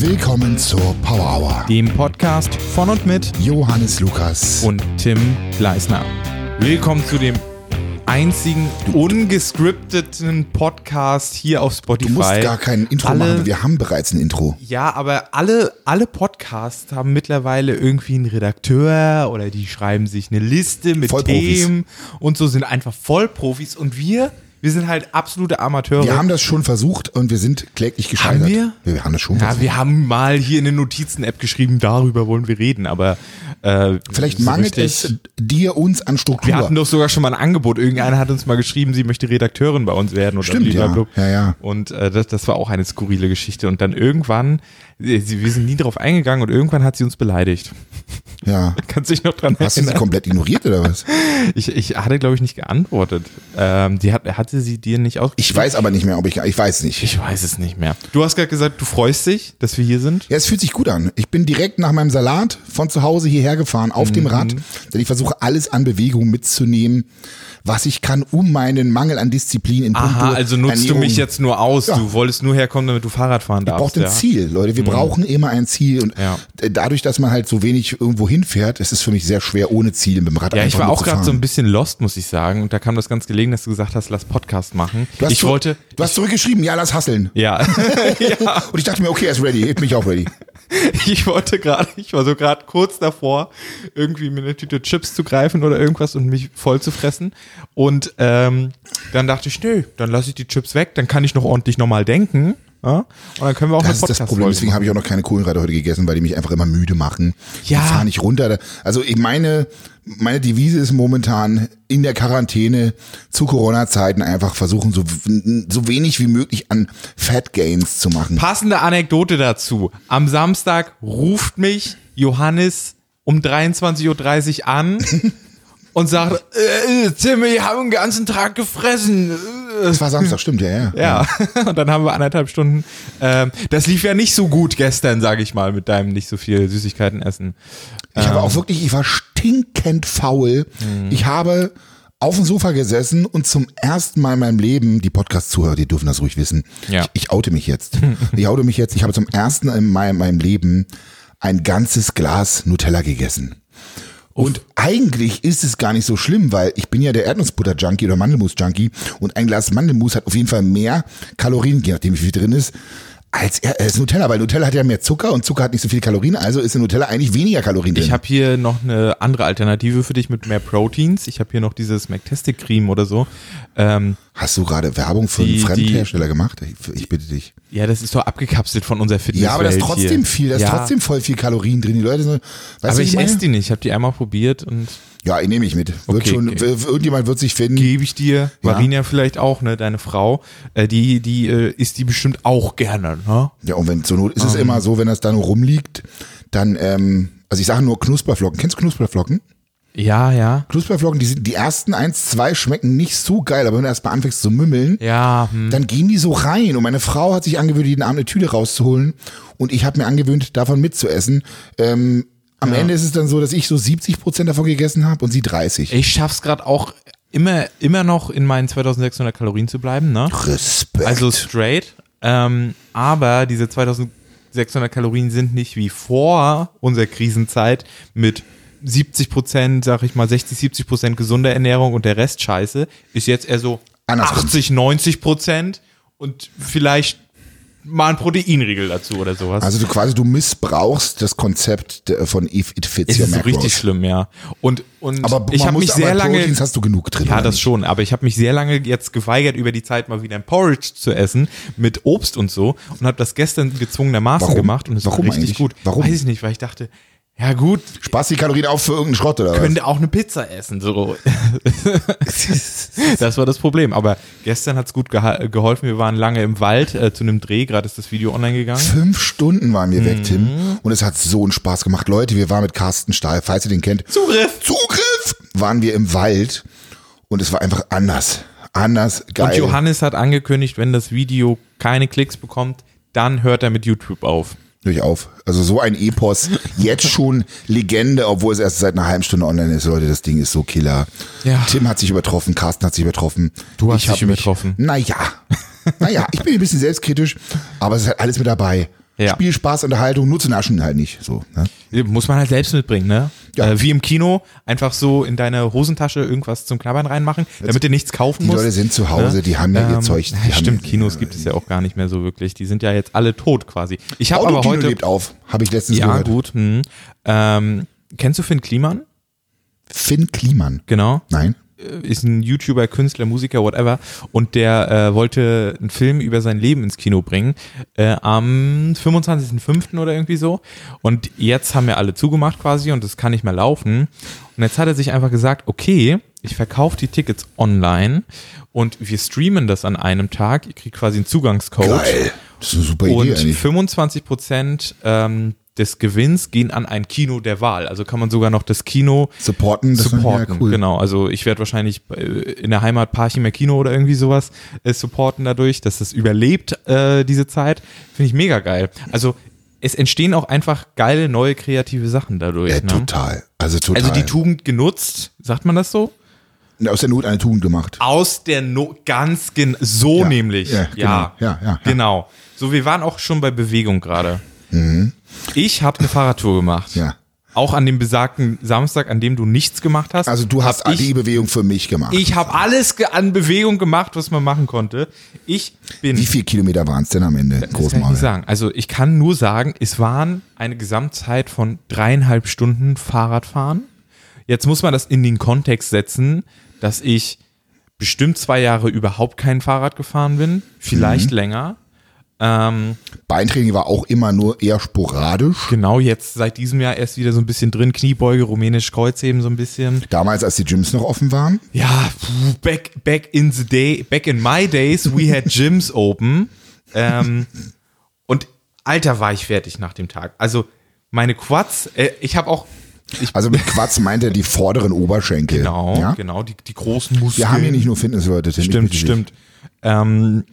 Willkommen zur Power Hour. dem Podcast von und mit Johannes Lukas. und Tim Gleisner. Willkommen zu dem einzigen ungescripteten Podcast hier auf Spotify. du musst gar kein Intro alle, machen, wir haben bereits ein Intro. Ja, aber alle, alle Podcasts haben mittlerweile irgendwie einen Redakteur oder die schreiben sich eine Liste mit. Themen und so sind einfach Vollprofis und wir, wir sind halt absolute Amateure. Wir haben das schon versucht und wir sind kläglich gescheitert. Haben wir? Ja, wir haben das schon ja, versucht. wir haben mal hier in eine Notizen-App geschrieben, darüber wollen wir reden, aber äh, Vielleicht so mangelt es dir uns an Struktur. Wir hatten doch sogar schon mal ein Angebot. Irgendeiner hat uns mal geschrieben, sie möchte Redakteurin bei uns werden. Oder Stimmt, ja. Ja, ja. Und äh, das, das war auch eine skurrile Geschichte. Und dann irgendwann, äh, sie- wir sind nie drauf eingegangen und irgendwann hat sie uns beleidigt. Ja. Kannst du dich noch dran Hast du sie erinnern? komplett ignoriert oder was? Ich, ich hatte, glaube ich, nicht geantwortet. Ähm, die hat, hatte sie dir nicht aus. Ich weiß aber nicht mehr, ob ich, ich weiß nicht. Ich weiß es nicht mehr. Du hast gerade gesagt, du freust dich, dass wir hier sind. Ja, es fühlt sich gut an. Ich bin direkt nach meinem Salat von zu Hause hierher gefahren auf Mhm. dem Rad, denn ich versuche alles an Bewegung mitzunehmen, was ich kann, um meinen Mangel an Disziplin in Aha, puncto also nutzt Ernährung. du mich jetzt nur aus. Ja. Du wolltest nur herkommen, damit du Fahrrad fahren darfst. braucht ein ja. Ziel, Leute. Wir brauchen immer ein Ziel und Ja. dadurch, dass man halt so wenig irgendwo hinfährt, ist es für mich sehr schwer, ohne Ziel mit dem Rad Ja, ich war auch gerade so ein bisschen lost, muss ich sagen. Und da kam das ganz gelegen, dass du gesagt hast, lass Podcast machen. Du hast Ich wollte, Du hast zurückgeschrieben, ja, lass hasseln. ja, ja, Und ich dachte mir, okay, er ist ready. Ich bin ich auch ready. ich wollte gerade, ich war so gerade kurz davor, irgendwie mir eine Tüte Chips zu greifen oder irgendwas und mich voll zu fressen. Und ähm, dann dachte ich, nö, dann lasse ich die Chips weg, dann kann ich noch ordentlich normal denken. Ja? Und dann können wir auch Das eine ist das podcast Problem. Deswegen habe ich auch noch keine Kohlenhydrate heute gegessen, weil die mich einfach immer müde machen. Ja. Die fahren nicht runter. Also ich meine, meine Devise ist momentan in der Quarantäne zu Corona-Zeiten einfach versuchen, so, so wenig wie möglich an Fat Gains zu machen. Passende Anekdote dazu. Am Samstag ruft mich Johannes um 23.30 Uhr an und sagt, äh, äh, Tim, ich habe den ganzen Tag gefressen. Äh, Das war Samstag, stimmt, ja, ja. Ja, und dann haben wir anderthalb Stunden. Ähm, das lief ja nicht so gut gestern, sage ich mal, mit deinem nicht so viel Süßigkeiten essen. Ich habe auch wirklich, ich war stinkend faul. Ich habe auf dem Sofa gesessen und zum ersten Mal in meinem Leben, die Podcast-Zuhörer, die dürfen das ruhig wissen. Ja. Ich, ich oute mich jetzt. ich oute mich jetzt. Ich habe zum ersten Mal in meinem Leben ein ganzes Glas Nutella gegessen. Und eigentlich ist es gar nicht so schlimm, weil ich bin ja der Erdnussbutter-Junkie oder Mandelmus-Junkie. Und ein Glas Mandelmus hat auf jeden Fall mehr Kalorien, je nachdem wie viel drin ist, als, er- als Nutella, weil Nutella hat ja mehr Zucker und Zucker hat nicht so viele Kalorien, also ist in Nutella eigentlich weniger Kalorien drin. Ich habe hier noch eine andere Alternative für dich mit mehr Proteins. Ich habe hier noch dieses McTestic Cream oder so. Ähm, Hast du gerade Werbung für Die- einen Fremdhersteller gemacht? Ich, ich bitte dich. ja, das ist doch abgekapselt von unserer Fitness. Ja, aber da ist trotzdem viel, da ist ja, trotzdem voll viel Kalorien drin. Die Leute so, weißt Aber du, ich meine? esse die nicht. Ich habe die einmal probiert und Ja, ich nehme ich mit. Wird Okay, schon, okay. irgendjemand wird sich finden. gebe ich dir. Ja. Marina vielleicht auch, ne, deine Frau. Äh, die die äh, isst die bestimmt auch gerne. Ne? Ja, und wenn zur Not ist es Ähm. immer so, wenn das da nur rumliegt, dann, ähm, also ich sage nur Knusperflocken. Kennst du Knusperflocken? Ja, ja. Knusperflocken, die, sind, die ersten eins, zwei schmecken nicht so geil, aber wenn du erstmal anfängst zu mümmeln, Ja, hm. dann gehen die so rein. Und meine Frau hat sich angewöhnt, jeden Abend eine Tüte rauszuholen. Und ich habe mir angewöhnt, davon mitzuessen. Ähm, am Ende ist es dann so, dass ich so 70 Prozent davon gegessen habe und sie 30. ich schaff's gerade auch immer immer noch in meinen 2600 Kalorien zu bleiben, ne? Respekt. Also straight. Ähm, aber diese 2600 Kalorien sind nicht wie vor unserer Krisenzeit mit 70 Prozent, sag ich mal, 60, 70 Prozent gesunder Ernährung und der Rest scheiße. Ist jetzt eher so Andersrum. 80, 90 Prozent und vielleicht mal ein Proteinriegel dazu oder sowas. also du quasi, du missbrauchst das Konzept der- von If It Fits es Your ist so Macros. richtig schlimm, ja. Und, und Aber ich habe mich sehr lange. Proteins hast du genug drin. Ja, das nicht? schon, aber ich habe mich sehr lange jetzt geweigert, über die Zeit mal wieder ein Porridge zu essen mit Obst und so und habe das gestern gezwungenermaßen Warum? gemacht und es Warum war richtig eigentlich? gut. Warum? Weiß ich nicht, weil ich dachte, ja gut, Spaß die Kalorien auf für irgendeinen Schrott oder was? könnte auch eine Pizza essen. So. das war das Problem. Aber gestern hat's gut geholfen. Wir waren lange im Wald äh, zu einem Dreh, gerade ist das Video online gegangen. Fünf Stunden waren wir Mhm. weg, Tim. Und es hat so einen Spaß gemacht. Leute, wir waren mit Carsten Stahl, falls ihr den kennt. Zugriff! Zugriff! Waren wir im Wald und es war einfach anders. Anders, geil. Und Johannes hat angekündigt, wenn das Video keine Klicks bekommt, dann hört er mit YouTube auf. Durch auf. Also so ein Epos. Jetzt schon Legende, obwohl es erst seit einer halben Stunde online ist. Leute, das Ding ist so killer. Ja. Tim hat sich übertroffen, Carsten hat sich übertroffen. Du hast Ich dich übertroffen. Mich, naja. Naja, ich bin ein bisschen selbstkritisch, aber es ist halt alles mit dabei. Ja. Spiel, Spaß, Unterhaltung, nur zu naschen halt nicht. So, ne? Muss man halt selbst mitbringen, ne? Ja. Äh, wie im Kino, einfach so in deine Hosentasche irgendwas zum Knabbern reinmachen, damit du nichts kaufen Die musst. Leute sind zu Hause, die haben ja ihr Zeug. Die ja, stimmt, ja- Kinos gibt es ja auch gar nicht mehr so wirklich. Die sind ja jetzt alle tot quasi. Ich habe aber heute. lebt auf, habe ich letztens Ja, gehört. gut. Hm. Ähm, kennst du Finn Kliman? Finn Kliman. Genau. Nein. Äh, Ist ein YouTuber, Künstler, Musiker, whatever. Und der äh, wollte einen Film über sein Leben ins Kino bringen. Äh, am 25.05. oder irgendwie so. Und jetzt haben wir alle zugemacht quasi und das kann nicht mehr laufen. Und jetzt hat er sich einfach gesagt, okay, ich verkaufe die Tickets online und wir streamen das an einem Tag. Ihr kriegt quasi einen Zugangscode. Geil. Das ist eine super Idee Und eigentlich. 25 Prozent ähm, des Gewinns gehen an ein Kino der Wahl. Also kann man sogar noch das Kino Supporten, das supporten. ja cool. Genau, also ich werde wahrscheinlich äh, in der Heimat Parchimer Kino oder irgendwie sowas äh, supporten dadurch, dass das überlebt, äh, diese Zeit. Finde ich mega geil. Also es entstehen auch einfach geile, neue, kreative Sachen dadurch. Ja, ne? total. Also total. Also die Tugend genutzt, sagt man das so? Aus der Not eine Tugend gemacht. Aus der Not, ganz gen so Ja, nämlich. ja, Ja, genau. Ja, ja, ja. Genau. So, wir waren auch schon bei Bewegung gerade. Ich habe eine Fahrradtour gemacht. Mhm. Ja. Auch an dem besagten Samstag, an dem du nichts gemacht hast. Also du hast die Bewegung für mich gemacht. ich habe alles an Bewegung gemacht, was man machen konnte. Ich bin Wie viel Kilometer waren es denn am Ende? das kann ich sagen. Also ich kann nur sagen, es waren eine Gesamtzeit von dreieinhalb Stunden Fahrradfahren. Jetzt muss man das in den Kontext setzen, dass ich bestimmt zwei Jahre überhaupt kein Fahrrad gefahren bin, vielleicht länger. Ähm, Beintraining war auch immer nur eher sporadisch. genau jetzt seit diesem Jahr erst wieder so ein bisschen drin, Kniebeuge, rumänisch Kreuzheben so ein bisschen. Damals, als die Gyms noch offen waren. Ja, back, back in the day, back in my days, we had gyms open. Ähm, und Alter, war ich fertig nach dem Tag. Also meine Quads, äh, ich habe auch, ich, Also mit Quatsch meint er die vorderen Oberschenkel. genau, Ja? genau, die, die großen Muskeln. Wir haben hier nicht nur Fitnessleute. Tim, Stimmt, stimmt. Ähm,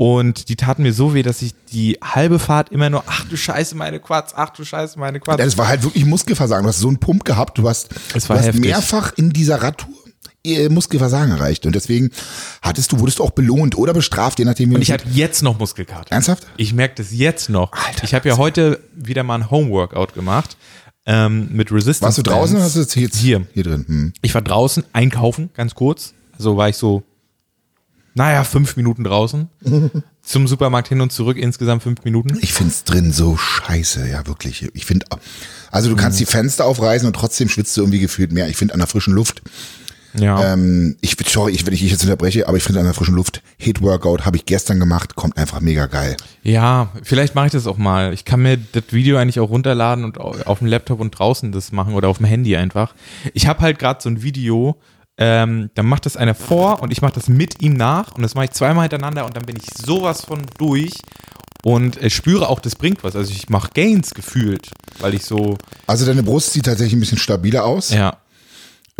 und die taten mir so weh, dass ich die halbe Fahrt immer nur, ach du Scheiße, meine Quads, ach du Scheiße, meine Quads. Ja, das war halt wirklich Muskelversagen. Du hast so einen Pump gehabt. Du hast, du hast mehrfach in dieser Radtour äh, Muskelversagen erreicht. Und deswegen hattest du, wurdest du auch belohnt oder bestraft, je nachdem wie Und ich habe jetzt noch Muskelkater. Ernsthaft? Ich merke das jetzt noch. ich habe ja heute wieder mal ein Homeworkout gemacht ähm, mit Resistance. Warst du draußen oder hast du jetzt Hier. hier drin? Hm. Ich war draußen einkaufen, ganz kurz. Also war ich so, naja, fünf Minuten draußen. Zum Supermarkt hin und zurück, insgesamt fünf Minuten. Ich find's drin so scheiße, ja wirklich. Ich finde, also du Mhm. kannst die Fenster aufreißen und trotzdem schwitzt du irgendwie gefühlt mehr. Ich finde an der frischen Luft, Ja. ähm, ich sorry, ich, wenn ich dich jetzt unterbreche, aber ich finde an der frischen Luft Hit Workout habe ich gestern gemacht, kommt einfach mega geil. Ja, vielleicht mache ich das auch mal. Ich kann mir das Video eigentlich auch runterladen und au- auf dem Laptop und draußen das machen oder auf dem Handy einfach. Ich habe halt gerade so ein Video, ähm, dann macht das einer vor und ich mache das mit ihm nach und das mache ich zweimal hintereinander und dann bin ich sowas von durch und äh, spüre auch, das bringt was. Also ich mache Gains gefühlt, weil ich so, Also deine Brust sieht tatsächlich ein bisschen stabiler aus. ja,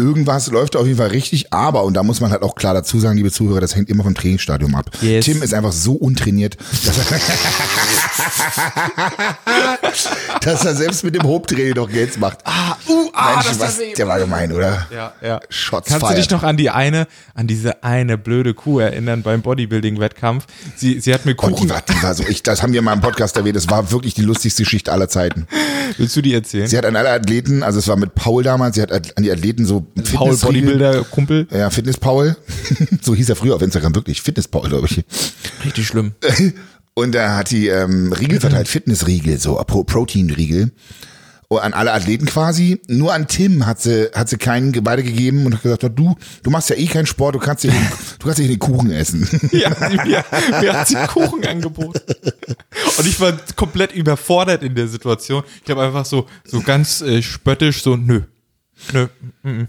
Irgendwas läuft auf jeden Fall richtig, aber, und da muss man halt auch klar dazu sagen, liebe Zuhörer, das hängt immer vom Trainingsstadium ab. Yes. Tim ist einfach so untrainiert, dass er, dass er selbst mit dem Hope-Training noch Gains macht. ah, uh, ah, Mensch, das was, der war gemein, oder? Ja, ja. Shots Kannst du fired. dich noch an die eine, an diese eine blöde Kuh erinnern beim Bodybuilding-Wettkampf? Sie, sie hat mir Kuchen. die war, die war so, ich, das haben wir mal im Podcast erwähnt, das war wirklich die lustigste Geschichte aller Zeiten. Willst du die erzählen? Sie hat an alle Athleten, also es war mit Paul damals, sie hat an die Athleten so Paul Fitnessriegel- Bodybuilder-Kumpel. Ja, Fitness Paul. so hieß er früher auf Instagram wirklich. Fitness Paul, glaube ich. Richtig schlimm. Und da hat die ähm, Riegel verteilt, Fitnessriegel, so Pro Proteinriegel. Und an alle Athleten quasi. Nur an Tim hat sie, hat sie keinen beide gegeben und hat gesagt, du, du machst ja eh keinen Sport, du kannst den, du kannst ja den Kuchen essen. Ja, mir, mir hat sie Kuchen angeboten. Und ich war komplett überfordert in der Situation. Ich habe einfach so, so ganz äh, spöttisch so, nö, nö, mm, mm.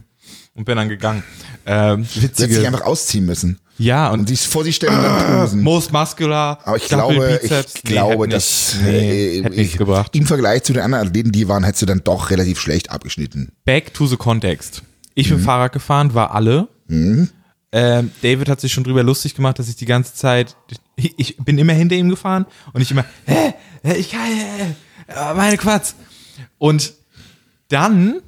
Und bin dann gegangen. Ähm, Sie hat sich witzige. einfach ausziehen müssen. Ja, Und und sich vor sich stellen und dann posen. most muscular, Aber ich glaube, Bizeps. ich glaube, hätte dass nicht, nee, äh, hätte nichts gebracht. im Vergleich zu den anderen Athleten, die waren, hättest du dann doch relativ schlecht abgeschnitten. Back to the context. Ich Mhm. bin Fahrrad gefahren, war alle. Ähm, David hat sich schon drüber lustig gemacht, dass ich die ganze Zeit, ich, ich bin immer hinter ihm gefahren und ich immer, hä, hä, ich kann, äh, meine Quatsch. Und dann,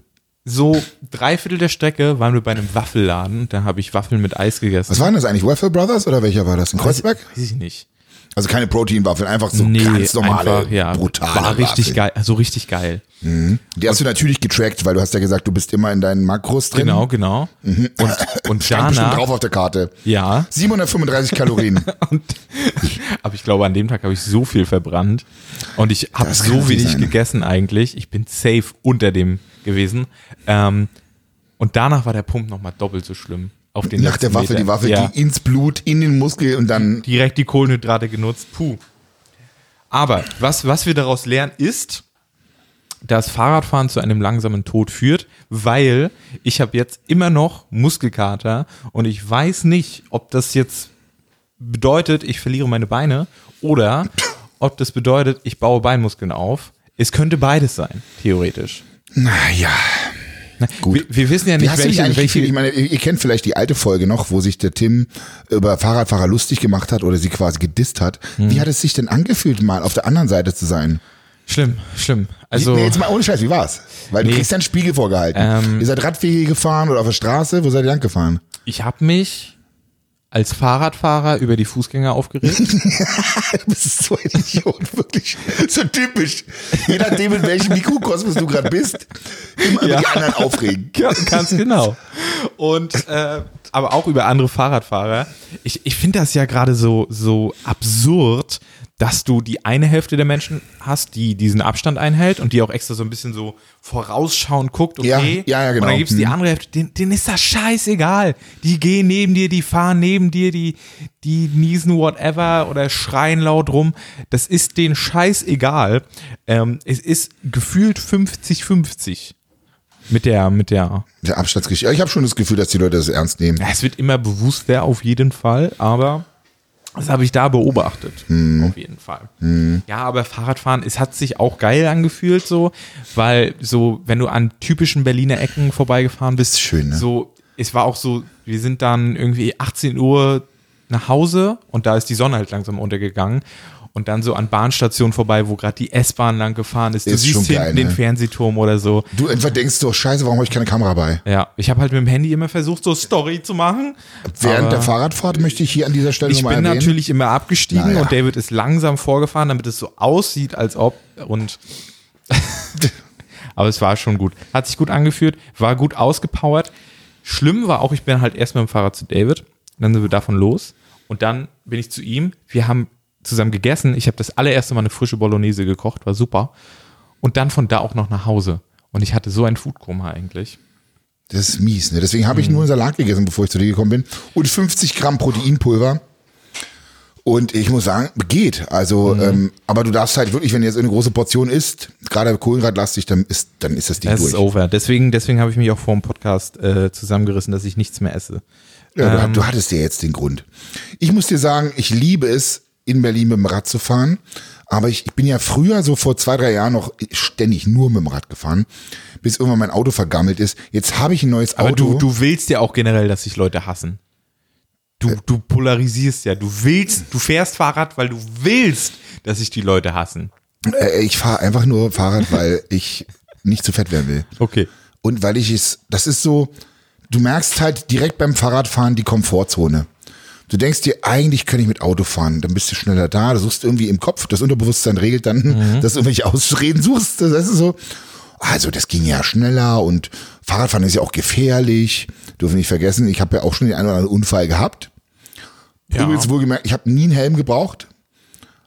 so drei Viertel der Strecke, waren wir bei einem Waffelladen. Da habe ich Waffeln mit Eis gegessen. Was waren das eigentlich? Waffle Brothers oder welcher war das? In Kreuzberg? Weiß ich nicht. Also keine Proteinwaffeln, einfach so Nee, ganz normale, einfach, ja, brutale war richtig Waffeln. geil, also richtig geil. Die hast du natürlich getrackt, weil du hast ja gesagt, du bist immer in deinen Makros drin. Genau, genau. Und, und Stand bestimmt danach, drauf auf der Karte. ja, 735 Kalorien. und, aber ich glaube, an dem Tag habe ich so viel verbrannt und ich habe so wenig sein. gegessen eigentlich. Ich bin safe unter dem gewesen. Ähm, und danach war der Pump nochmal doppelt so schlimm. Auf den Nach der Waffe, Meter. die Waffe ja, ging ins Blut, in den Muskel und dann direkt die Kohlenhydrate genutzt. Puh. Aber was, was wir daraus lernen ist, dass Fahrradfahren zu einem langsamen Tod führt, weil ich habe jetzt immer noch Muskelkater und ich weiß nicht, ob das jetzt bedeutet, ich verliere meine Beine oder ob das bedeutet, ich baue Beinmuskeln auf. Es könnte beides sein, theoretisch. Naja. Gut. Wir, wir wissen ja nicht, welche, eigentlich welche? Ich meine, ihr, ihr kennt vielleicht die alte Folge noch, wo sich der Tim über Fahrradfahrer lustig gemacht hat oder sie quasi gedisst hat. Hm. Wie hat es sich denn angefühlt, mal auf der anderen Seite zu sein? schlimm, schlimm. Also nee, jetzt mal ohne Scheiß, wie war's? Weil du Nee. kriegst ja einen Spiegel vorgehalten. Ähm. ihr seid Radwege gefahren oder auf der Straße, wo seid ihr lang gefahren? ich habe mich als Fahrradfahrer über die Fußgänger aufgeregt. Du bist so ein Idiot, wirklich. So typisch. Je nachdem, in welchem Mikrokosmos du gerade bist, immer über Ja. die anderen aufregen. Ja, ganz genau. Und äh, aber auch über andere Fahrradfahrer. Ich, ich finde das ja gerade so, so absurd, dass du die eine Hälfte der Menschen hast, die diesen Abstand einhält und die auch extra so ein bisschen so vorausschauend guckt, okay. Ja, ja, ja, genau. Und dann gibt's die Mhm. andere Hälfte, denen, denen ist das scheißegal. Die gehen neben dir, die fahren neben dir, die, die niesen whatever oder schreien laut rum. Das ist denen scheißegal. Ähm, es ist gefühlt 50-50 mit der, mit der Der Abstandsgeschichte. Ich habe schon das Gefühl, dass die Leute das ernst nehmen. ja, es wird immer bewusster auf jeden Fall, aber das habe ich da beobachtet. Auf jeden Fall. Ja, aber Fahrradfahren, es hat sich auch geil angefühlt so, weil so, wenn du an typischen Berliner Ecken vorbeigefahren bist, Schön, ne? so, es war auch so, wir sind dann irgendwie 18 Uhr nach Hause und da ist die Sonne halt langsam untergegangen. Und dann so an Bahnstationen vorbei, wo gerade die S-Bahn lang gefahren ist. Du Ist siehst hinten geil, den ne? Fernsehturm oder so. Du einfach denkst so, scheiße, warum habe ich keine Kamera bei? Ja, ich habe halt mit dem Handy immer versucht, so Story zu machen. Während der Fahrradfahrt möchte ich hier an dieser Stelle ich nochmal bin erwähnen. natürlich immer abgestiegen Naja. und David ist langsam vorgefahren, damit es so aussieht, als ob und aber es war schon gut. Hat sich gut angeführt, war gut ausgepowert. Schlimm war auch, ich bin halt erst mit dem Fahrrad zu David, dann sind wir davon los und dann bin ich zu ihm. Wir haben zusammen gegessen. Ich habe das allererste Mal eine frische Bolognese gekocht, war super. Und dann von da auch noch nach Hause. Und ich hatte so ein Foodkoma eigentlich. Das ist mies, ne? Deswegen habe ich Mhm. nur einen Salat gegessen, bevor ich zu dir gekommen bin. Und 50 Gramm Proteinpulver. Und ich muss sagen, geht. Also, Mhm. ähm, aber du darfst halt wirklich, wenn du jetzt eine große Portion isst, gerade kohlenhydratlastig, dann ist, dann ist das Ding Es durch. ist over. Deswegen, deswegen habe ich mich auch vor dem Podcast äh, zusammengerissen, dass ich nichts mehr esse. Ja, Ähm. du hattest ja jetzt den Grund. Ich muss dir sagen, ich liebe es, in Berlin mit dem Rad zu fahren. Aber ich, ich bin ja früher, so vor zwei, drei Jahren, noch ständig nur mit dem Rad gefahren, bis irgendwann mein Auto vergammelt ist. Jetzt habe ich ein neues Aber Auto. du, du willst ja auch generell, dass sich Leute hassen. Du, du polarisierst ja. Du willst, du fährst Fahrrad, weil du willst, dass sich die Leute hassen. äh, ich fahre einfach nur Fahrrad, weil ich nicht zu fett werden will. Okay. Und weil ich es, das ist so, du merkst halt direkt beim Fahrradfahren die Komfortzone. Du denkst dir, eigentlich könnte ich mit Auto fahren, dann bist du schneller da, du suchst irgendwie im Kopf, das Unterbewusstsein regelt dann, Mhm. dass du irgendwelche Ausreden suchst. Das ist so, also das ging ja schneller und Fahrradfahren ist ja auch gefährlich. Dürfen nicht vergessen, ich habe ja auch schon den einen oder anderen Unfall gehabt. Ja. Übrigens wohlgemerkt, ich habe nie einen Helm gebraucht.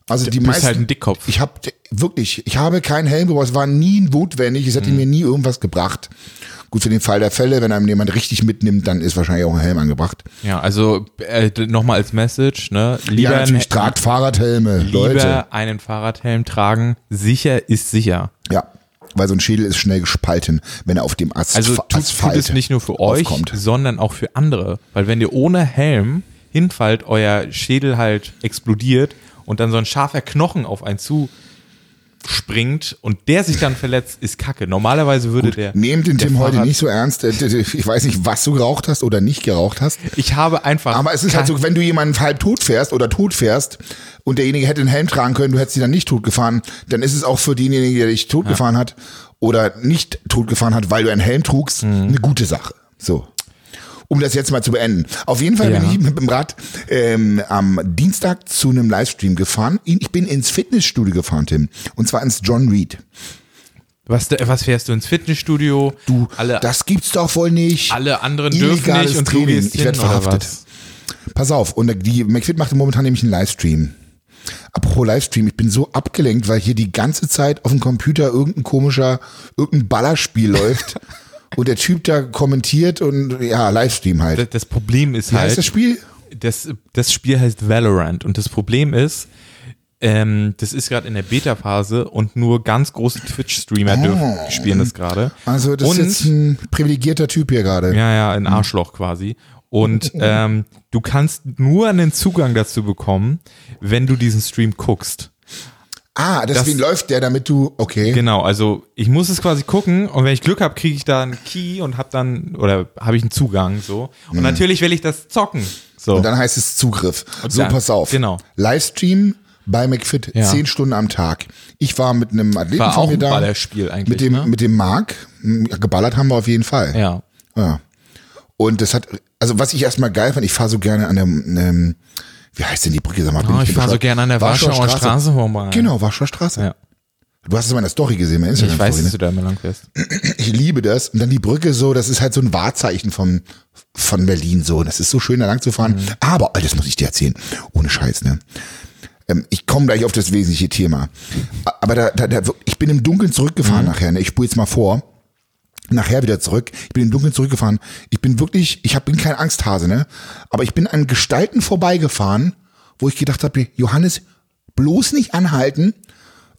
Also die bist meisten, halt ein Dickkopf. Ich habe wirklich, ich habe keinen Helm gebraucht. Es war nie notwendig. Es hätte Mhm. mir nie irgendwas gebracht. Gut für den Fall der Fälle, wenn einem jemand richtig mitnimmt, dann ist wahrscheinlich auch ein Helm angebracht. Ja, also äh, nochmal als Message, ne? Lieber, ja, natürlich tragt Fahrradhelme, Leute. lieber einen Fahrradhelm tragen. Sicher ist sicher. Ja, weil so ein Schädel ist schnell gespalten, wenn er auf dem Asphalt Also tut, tut Asphalt es nicht nur für euch, aufkommt. sondern auch für andere. Weil wenn ihr ohne Helm hinfallt, euer Schädel halt explodiert und dann so ein scharfer Knochen auf einen zu springt und der sich dann verletzt, ist kacke. Normalerweise würde der. Nehmt den Tim heute nicht so ernst. Äh, Ich weiß nicht, was du geraucht hast oder nicht geraucht hast. Ich habe einfach. Aber es ist halt so, wenn du jemanden halb tot fährst oder tot fährst und derjenige hätte einen Helm tragen können, du hättest ihn dann nicht tot gefahren, dann ist es auch für denjenigen, der dich tot gefahren hat oder nicht tot gefahren hat, weil du einen Helm trugst, Mhm. eine gute Sache. So. Um das jetzt mal zu beenden. Auf jeden Fall Ja. bin ich mit dem Rad ähm, am Dienstag zu einem Livestream gefahren. Ich bin ins Fitnessstudio gefahren, Tim. Und zwar ins John Reed. Was, was fährst du ins Fitnessstudio? Du, alle, das gibt's doch wohl nicht. alle anderen dürfen nicht und Training. gehst Ich werd hin, oder verhaftet. Pass auf, und die McFit macht momentan nämlich einen Livestream. Apropos Livestream, ich bin so abgelenkt, weil hier die ganze Zeit auf dem Computer irgendein komischer, irgendein Ballerspiel läuft und der Typ da kommentiert und ja, Livestream halt. Das, das Problem ist Wie halt, heißt das Spiel? das, das Spiel heißt Valorant und das Problem ist, ähm, das ist gerade in der Beta-Phase und nur ganz große Twitch-Streamer dürfen spielen das gerade. Also das und, ist jetzt ein privilegierter Typ hier gerade. Ja, ja, ein Arschloch quasi. Und ähm, du kannst nur einen Zugang dazu bekommen, wenn du diesen Stream guckst. Ah, deswegen Das- läuft der, damit du, okay. Genau, also ich muss es quasi gucken und wenn ich Glück habe, kriege ich da einen Key und habe dann oder habe ich einen Zugang so. Und natürlich will ich das zocken. So. Und dann heißt es Zugriff. So, dann- pass auf. genau. Livestream bei McFit, Ja. zehn Stunden am Tag. Ich war mit einem Athleten War von mir da. Ballerspiel eigentlich, Mit dem, ne? mit dem Marc. Hm, Geballert haben wir auf jeden Fall. ja. Ja. Und das hat, also was ich erstmal geil fand, ich fahre so gerne an der, ähm, wie heißt denn die Brücke? Sag mal, Oh, ich fahre so gerne an der Warschauer Straße vorbei. Genau, Warschauer Straße. Ja. Du hast es in meiner Story gesehen, bei Instagram. Ich weiß, dass ne? du da immer lang fährst. Ich liebe das. Und dann die Brücke so, das ist halt so ein Wahrzeichen von, von Berlin so. Das ist so schön, da lang zu fahren. Mhm. Aber, oh, das muss ich dir erzählen. Ohne Scheiß, ne? Ähm, Ich komme gleich auf das wesentliche Thema. Aber da, da, da, ich bin im Dunkeln Mhm. zurückgefahren nachher. Ne? Ich spule jetzt mal vor. Nachher wieder zurück. Ich bin im Dunkeln zurückgefahren. Ich bin wirklich, ich hab, bin kein Angsthase, ne? Aber ich bin an Gestalten vorbeigefahren, wo ich gedacht habe, Johannes, bloß nicht anhalten.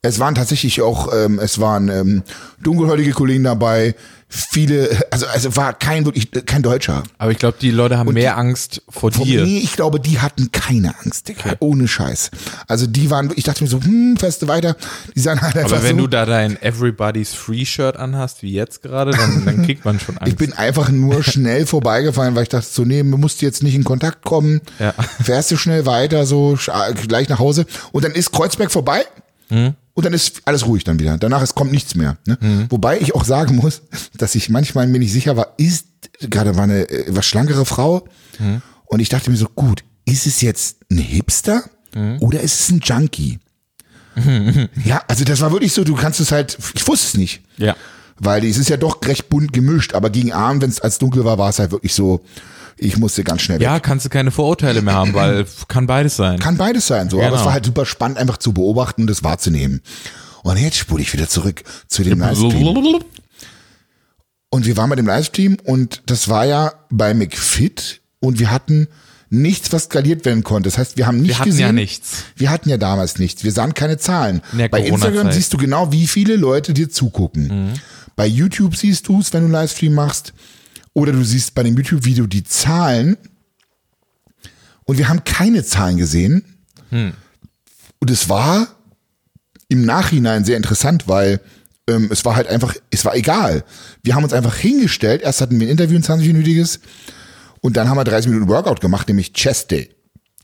Es waren tatsächlich auch, ähm, es waren ähm, dunkelhäutige Kollegen dabei, viele, also also war kein wirklich kein Deutscher. Aber ich glaube, die Leute haben mehr Angst vor Von dir. Nee, ich glaube, die hatten keine Angst, Digga. Ohne Scheiß. Also die waren, ich dachte mir so, hm, feste weiter. Die sahen halt einfach Aber wenn so, du da dein Everybody's Free Shirt anhast, wie jetzt gerade, dann, dann kriegt man schon Angst. ich bin einfach nur schnell vorbeigefahren, weil ich dachte so, nee, du musst jetzt nicht in Kontakt kommen. Ja. Fährst du schnell weiter, so gleich nach Hause. Und dann ist Kreuzberg vorbei. Hm? Und dann ist alles ruhig dann wieder. Danach es kommt nichts mehr. Ne? Wobei ich auch sagen muss, dass ich manchmal mir nicht sicher war, ist gerade war eine äh, was schlankere Frau Hm? und ich dachte mir so, gut, ist es jetzt ein Hipster Hm? oder ist es ein Junkie? ja, also das war wirklich so, du kannst es halt, ich wusste es nicht. ja. Weil es ist ja doch recht bunt gemischt, aber gegen Abend, wenn es als dunkel war, war es halt wirklich so, ich musste ganz schnell weg. Ja, kannst du keine Vorurteile mehr haben, weil kann beides sein. Kann beides sein, so. Aber Genau. es war halt super spannend, einfach zu beobachten und das wahrzunehmen. Und jetzt spule ich wieder zurück zu dem Livestream. Und wir waren bei dem Livestream und das war ja bei McFit und wir hatten nichts, was skaliert werden konnte. Das heißt, wir haben nicht Wir hatten gesehen, ja nichts. Wir hatten ja damals nichts. Wir sahen keine Zahlen. In Bei Instagram siehst du genau, wie viele Leute dir zugucken. Bei YouTube siehst du es, wenn du einen Livestream machst. Oder du siehst bei dem YouTube-Video die Zahlen. Und wir haben keine Zahlen gesehen. Und es war im Nachhinein sehr interessant, weil ähm, es war halt einfach, es war egal. Wir haben uns einfach hingestellt. Erst hatten wir ein Interview, ein 20-minütiges. Und dann haben wir 30 Minuten Workout gemacht, nämlich Chest Day.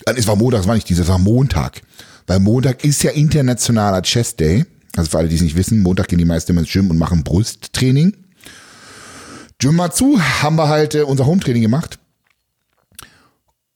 Äh, Es war Montag, es war nicht dieses, es war Montag. Weil Montag ist ja internationaler Chest Day. Also für alle, die es nicht wissen, Montag gehen die meisten immer ins Gym und machen Brusttraining. Gym mal zu, haben wir halt äh, unser Hometraining gemacht.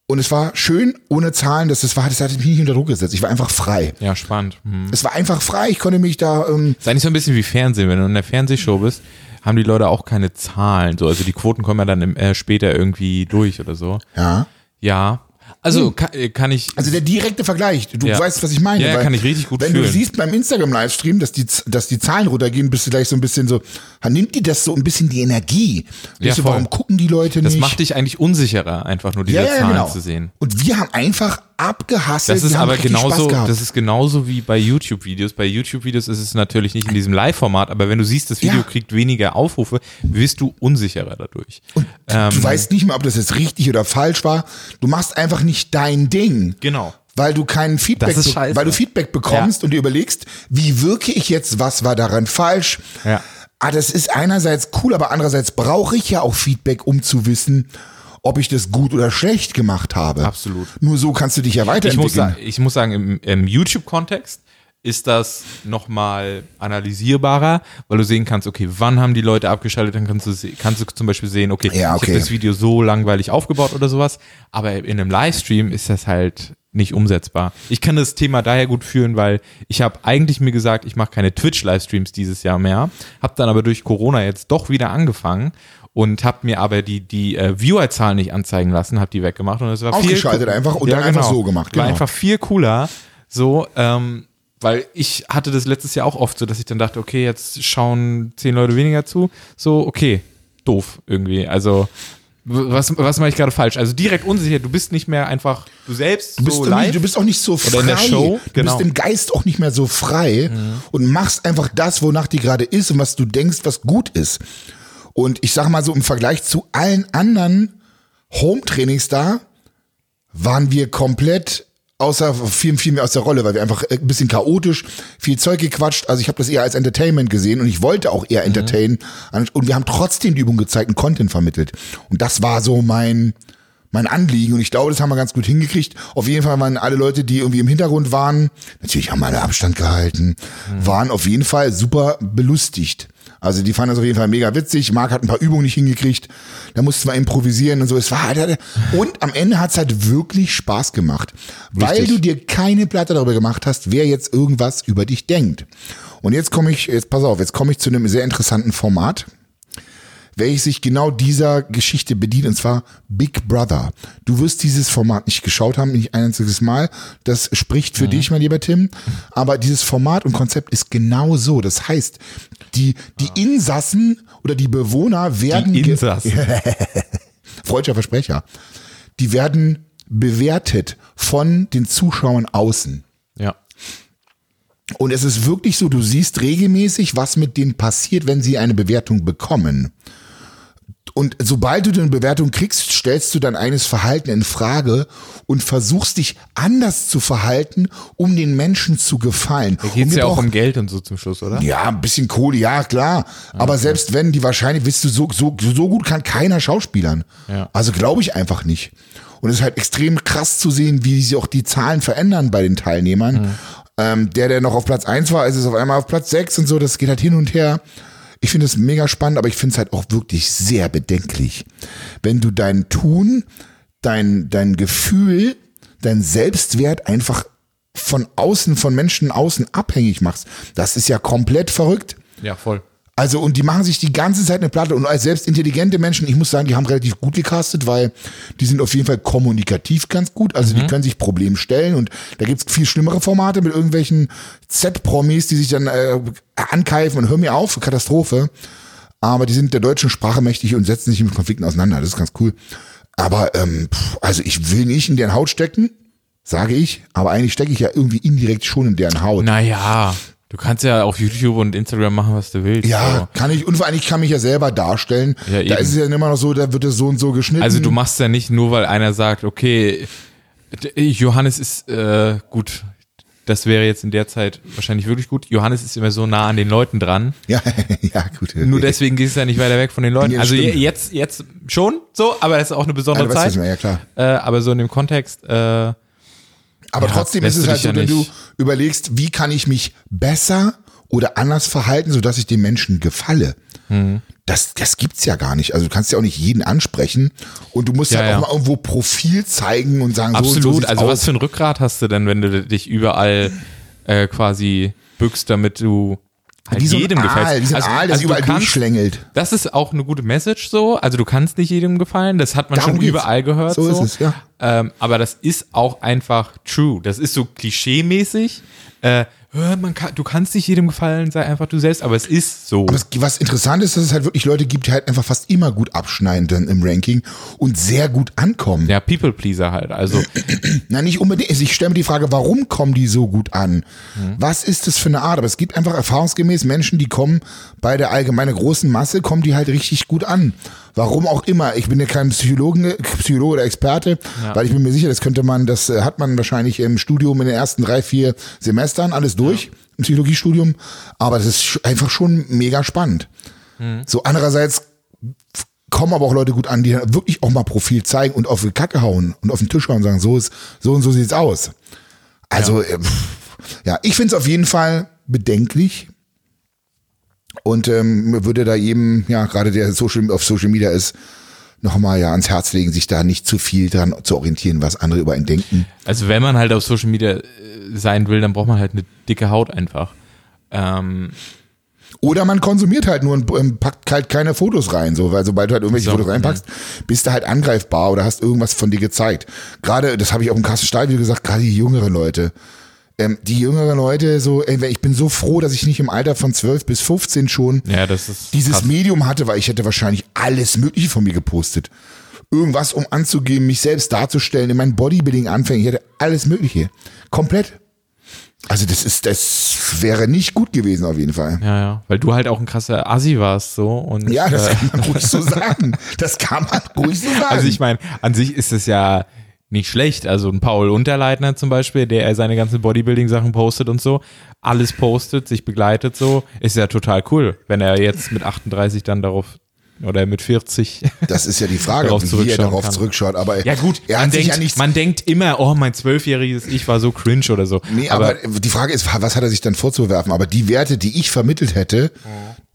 Und es war schön, ohne Zahlen, das, das war, das hat mich nicht unter Druck gesetzt. Ich war einfach frei. Ja, spannend. Hm. Es war einfach frei, ich konnte mich da, ähm, Ist eigentlich so ein bisschen wie Fernsehen. Wenn du in der Fernsehshow bist, haben die Leute auch keine Zahlen. So, also die Quoten kommen ja dann im, äh, später irgendwie durch oder so. ja. Ja. Also kann, äh, kann ich. Also der direkte Vergleich, du Ja. weißt, was ich meine. Ja, kann ich richtig gut Wenn du fühlen. siehst beim Instagram-Livestream, dass die, dass die Zahlen runtergehen, bist du gleich so ein bisschen so, nimmt die das so ein bisschen die Energie. Ja, du, warum gucken die Leute das nicht? macht dich eigentlich unsicherer, einfach nur diese ja, Zahlen genau. zu sehen. Und wir haben einfach abgehasselt. Das ist aber genauso, das ist genauso wie bei YouTube-Videos. Bei YouTube-Videos ist es natürlich nicht in diesem Live-Format, aber wenn du siehst, das Video Ja. kriegt weniger Aufrufe, wirst du unsicherer dadurch. du, du weißt nicht mehr, ob das jetzt richtig oder falsch war. Du machst einfach nicht dein Ding. Genau. Weil du kein Feedback, weil du Feedback bekommst und dir überlegst, wie wirke ich jetzt, was war daran falsch? Ja. Ah, das ist einerseits cool, aber andererseits brauche ich ja auch Feedback, um zu wissen, ob ich das gut oder schlecht gemacht habe. Absolut. Nur so kannst du dich ja Ich muss, weiterentwickeln. sagen, ich muss sagen, im, im YouTube-Kontext ist das nochmal analysierbarer, weil du sehen kannst, okay, wann haben die Leute abgeschaltet, dann kannst du, kannst du zum Beispiel sehen, okay, Ja, ich okay. habe das Video so langweilig aufgebaut oder sowas, aber in einem Livestream ist das halt nicht umsetzbar. Ich kann das Thema daher gut führen, weil ich habe eigentlich mir gesagt, ich mache keine Twitch-Livestreams dieses Jahr mehr, habe dann aber durch Corona jetzt doch wieder angefangen und habe mir aber die, die äh, Viewerzahlen nicht anzeigen lassen, habe die weggemacht und es war viel Ausgeschaltet einfach und dann einfach so gemacht, War genau. einfach viel cooler, so, ähm, weil ich hatte das letztes Jahr auch oft so, dass ich dann dachte, okay, jetzt schauen zehn Leute weniger zu, so, okay, doof irgendwie, also was, was mache ich gerade falsch? Also direkt unsicher, du bist nicht mehr einfach du selbst Du bist, so live. du bist auch nicht so frei. Oder in der Show, Du genau. Mhm. bist im Geist auch nicht mehr so frei und machst einfach das, wonach die gerade ist und was du denkst, was gut ist. Und ich sag mal so, im Vergleich zu allen anderen Home-Trainings da, waren wir komplett außer viel, viel mehr aus der Rolle, weil wir einfach ein bisschen chaotisch, viel Zeug gequatscht. Also ich habe das eher als Entertainment gesehen und ich wollte auch eher entertainen. Und wir haben trotzdem die Übung gezeigt und Content vermittelt. Und das war so mein, mein Anliegen und ich glaube, das haben wir ganz gut hingekriegt. Auf jeden Fall waren alle Leute, die irgendwie im Hintergrund waren, natürlich haben alle Abstand gehalten, waren auf jeden Fall super belustigt. Also die fanden das auf jeden Fall mega witzig. Marc hat ein paar Übungen nicht hingekriegt. Da mussten wir improvisieren und so. Es war halt, und am Ende hat's halt wirklich Spaß gemacht, weil Richtig. du dir keine Platte darüber gemacht hast, wer jetzt irgendwas über dich denkt. Und jetzt komme ich, jetzt pass auf, jetzt komme ich zu einem sehr interessanten Format welches sich genau dieser Geschichte bedient, und zwar Big Brother. Du wirst dieses Format nicht geschaut haben, nicht ein einziges Mal. Das spricht für dich, mein lieber Tim. Aber dieses Format und Konzept ist genau so. Das heißt, die, die Insassen oder die Bewohner werden die Insassen. freudscher Versprecher. Die werden bewertet von den Zuschauern außen. Ja. Und es ist wirklich so, du siehst regelmäßig, was mit denen passiert, wenn sie eine Bewertung bekommen. Und sobald du eine Bewertung kriegst, stellst du dein eigenes Verhalten in Frage und versuchst dich anders zu verhalten, um den Menschen zu gefallen. Da Und wir ja auch um Geld und so zum Schluss, oder? ja, ein bisschen Kohle, ja, klar. Aber selbst wenn, die wahrscheinlich, wisst du, so, so, so gut kann keiner Schauspielern. Ja. Also glaube ich einfach nicht. Und es ist halt extrem krass zu sehen, wie sich auch die Zahlen verändern bei den Teilnehmern. Ähm, der, der noch auf Platz eins war, ist es auf einmal auf Platz sechs und so, das geht halt hin und her. Ich finde es mega spannend, aber ich finde es halt auch wirklich sehr bedenklich. Wenn du dein Tun, dein, dein Gefühl, dein Selbstwert einfach von außen, von Menschen außen abhängig machst, das ist ja komplett verrückt. Ja, voll. Also, und die machen sich die ganze Zeit eine Platte. Und als selbst intelligente Menschen, ich muss sagen, die haben relativ gut gecastet, weil die sind auf jeden Fall kommunikativ ganz gut. Also, die können sich Probleme stellen. Und da gibt's viel schlimmere Formate mit irgendwelchen Z-Promis, die sich dann äh, ankeifen und hör mir auf, Katastrophe. Aber die sind der deutschen Sprache mächtig und setzen sich mit Konflikten auseinander. Das ist ganz cool. Aber, ähm, also ich will nicht in deren Haut stecken, sage ich. Aber eigentlich stecke ich ja irgendwie indirekt schon in deren Haut. Naja, du kannst ja auf YouTube und Instagram machen, was du willst. Ja, So. kann ich. Und vor allem, ich kann mich ja selber darstellen. Ja, da eben. ist es ja immer noch so, da wird es so und so geschnitten. Also du machst ja nicht nur, weil einer sagt, okay, Johannes ist äh, gut. Das wäre jetzt in der Zeit wahrscheinlich wirklich gut. Johannes ist immer so nah an den Leuten dran. Ja, ja, gut. Nur deswegen gehst du ja nicht weiter weg von den Leuten. Das also stimmt. jetzt, jetzt schon so, aber es ist auch eine besondere Ja, was Zeit. ja, klar. Äh, aber so in dem Kontext, äh, Aber Ja, trotzdem ist es halt so, ja wenn du überlegst, wie kann ich mich besser oder anders verhalten, sodass ich den Menschen gefalle. Mhm. Das, das gibt's ja gar nicht. Also du kannst ja auch nicht jeden ansprechen und du musst Ja, halt ja. auch mal irgendwo Profil zeigen und sagen, so und so absolut. also aus. was für ein Rückgrat hast du denn, wenn du dich überall äh, quasi bückst, damit du halt ein jedem Aal, gefällst? wie so ein Aal, der sich du überall kannst- durchschlängelt. Das ist auch eine gute Message so. Also du kannst nicht jedem gefallen. Das hat man Darum schon geht's. überall gehört. So So, ist es, ja. Ähm, aber das ist auch einfach true. Das ist so klischee-mäßig. Äh, kann, du kannst nicht jedem gefallen, sei einfach du selbst. Aber es ist so. Aber es, was interessant ist, dass es halt wirklich Leute gibt, die halt einfach fast immer gut abschneiden dann im Ranking und sehr gut ankommen. ja, People-Pleaser halt. Also Na, nicht unbedingt. Also Ich stelle mir die Frage, warum kommen die so gut an? Was ist das für eine Art? Aber es gibt einfach erfahrungsgemäß Menschen, die kommen bei der allgemeinen großen Masse, kommen die halt richtig gut an. Warum auch immer. Ich bin ja kein Psychologen, Psychologe oder Experte, weil ich bin mir sicher, das könnte man, das äh, hat man wahrscheinlich im Studium in den ersten drei, vier Semestern alles durch, im Psychologiestudium. Aber das ist einfach schon mega spannend. So andererseits kommen aber auch Leute gut an, die dann wirklich auch mal Profil zeigen und auf die Kacke hauen und auf den Tisch hauen und sagen, so ist, so und so sieht's aus. Also, äh, pff, Ja, ich finde es auf jeden Fall bedenklich und ähm, würde da jedem, ja, gerade der Social, auf Social Media ist, nochmal ja ans Herz legen, sich da nicht zu viel dran zu orientieren, was andere über ihn denken. Also wenn man halt auf Social Media äh, sein will, dann braucht man halt eine dicke Haut einfach. Ähm, Oder man konsumiert halt nur und ähm, packt halt keine Fotos rein, so, weil sobald du halt irgendwelche So, Fotos reinpackst, bist du halt angreifbar oder hast irgendwas von dir gezeigt. Gerade, das habe ich auch im Kastenstahl wieder gesagt, gerade die jüngeren Leute. Ähm, die jüngeren Leute, so, ey, ich bin so froh, dass ich nicht im Alter von 12 bis 15 schon ja, dieses krass. Medium hatte, weil ich hätte wahrscheinlich alles Mögliche von mir gepostet. Irgendwas, um anzugeben, mich selbst darzustellen, in meinen Bodybuilding-Anfängen. Ich hätte alles Mögliche. Komplett. Also das ist, das wäre nicht gut gewesen auf jeden Fall. Ja, ja, weil du halt auch ein krasser Assi warst so und Ja, das äh, kann man ruhig so sagen. Das kann man ruhig so sagen. also ich meine, an sich ist es ja nicht schlecht. Also ein Paul Unterleitner zum Beispiel, der seine ganzen Bodybuilding-Sachen postet und so, alles postet, sich begleitet so, ist ja total cool, wenn er jetzt mit 38 dann darauf oder mit 40 das ist ja die Frage, darauf wie er darauf kann. zurückschaut. Aber Ja gut, man denkt, ja man denkt immer, oh, mein zwölfjähriges Ich war so cringe oder so. Nee, aber, die Frage ist, was hat er sich dann vorzuwerfen? Aber die Werte, die ich vermittelt hätte,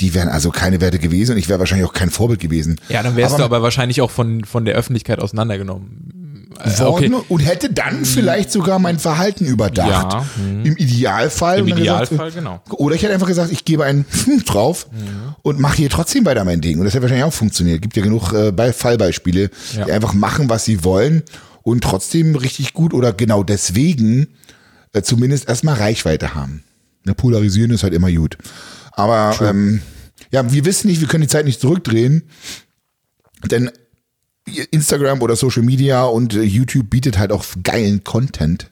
die wären also keine Werte gewesen und ich wäre wahrscheinlich auch kein Vorbild gewesen. ja, dann wärst aber du aber wahrscheinlich auch von, von der Öffentlichkeit auseinandergenommen. Äh, worden und hätte dann vielleicht sogar mein Verhalten überdacht. Ja, Im Idealfall. Im Idealfall, gesagt, genau. Oder ich hätte einfach gesagt, ich gebe einen drauf und mache hier trotzdem weiter mein Ding. Und das hätte wahrscheinlich auch funktioniert. Gibt ja genug äh, Be- Fallbeispiele, Ja. die einfach machen, was sie wollen und trotzdem richtig gut oder genau deswegen äh, zumindest erstmal Reichweite haben. Ne, polarisieren ist halt immer gut. Aber ähm, ja, wir wissen nicht, wir können die Zeit nicht zurückdrehen, denn Instagram oder Social Media und äh, YouTube bietet halt auch geilen Content,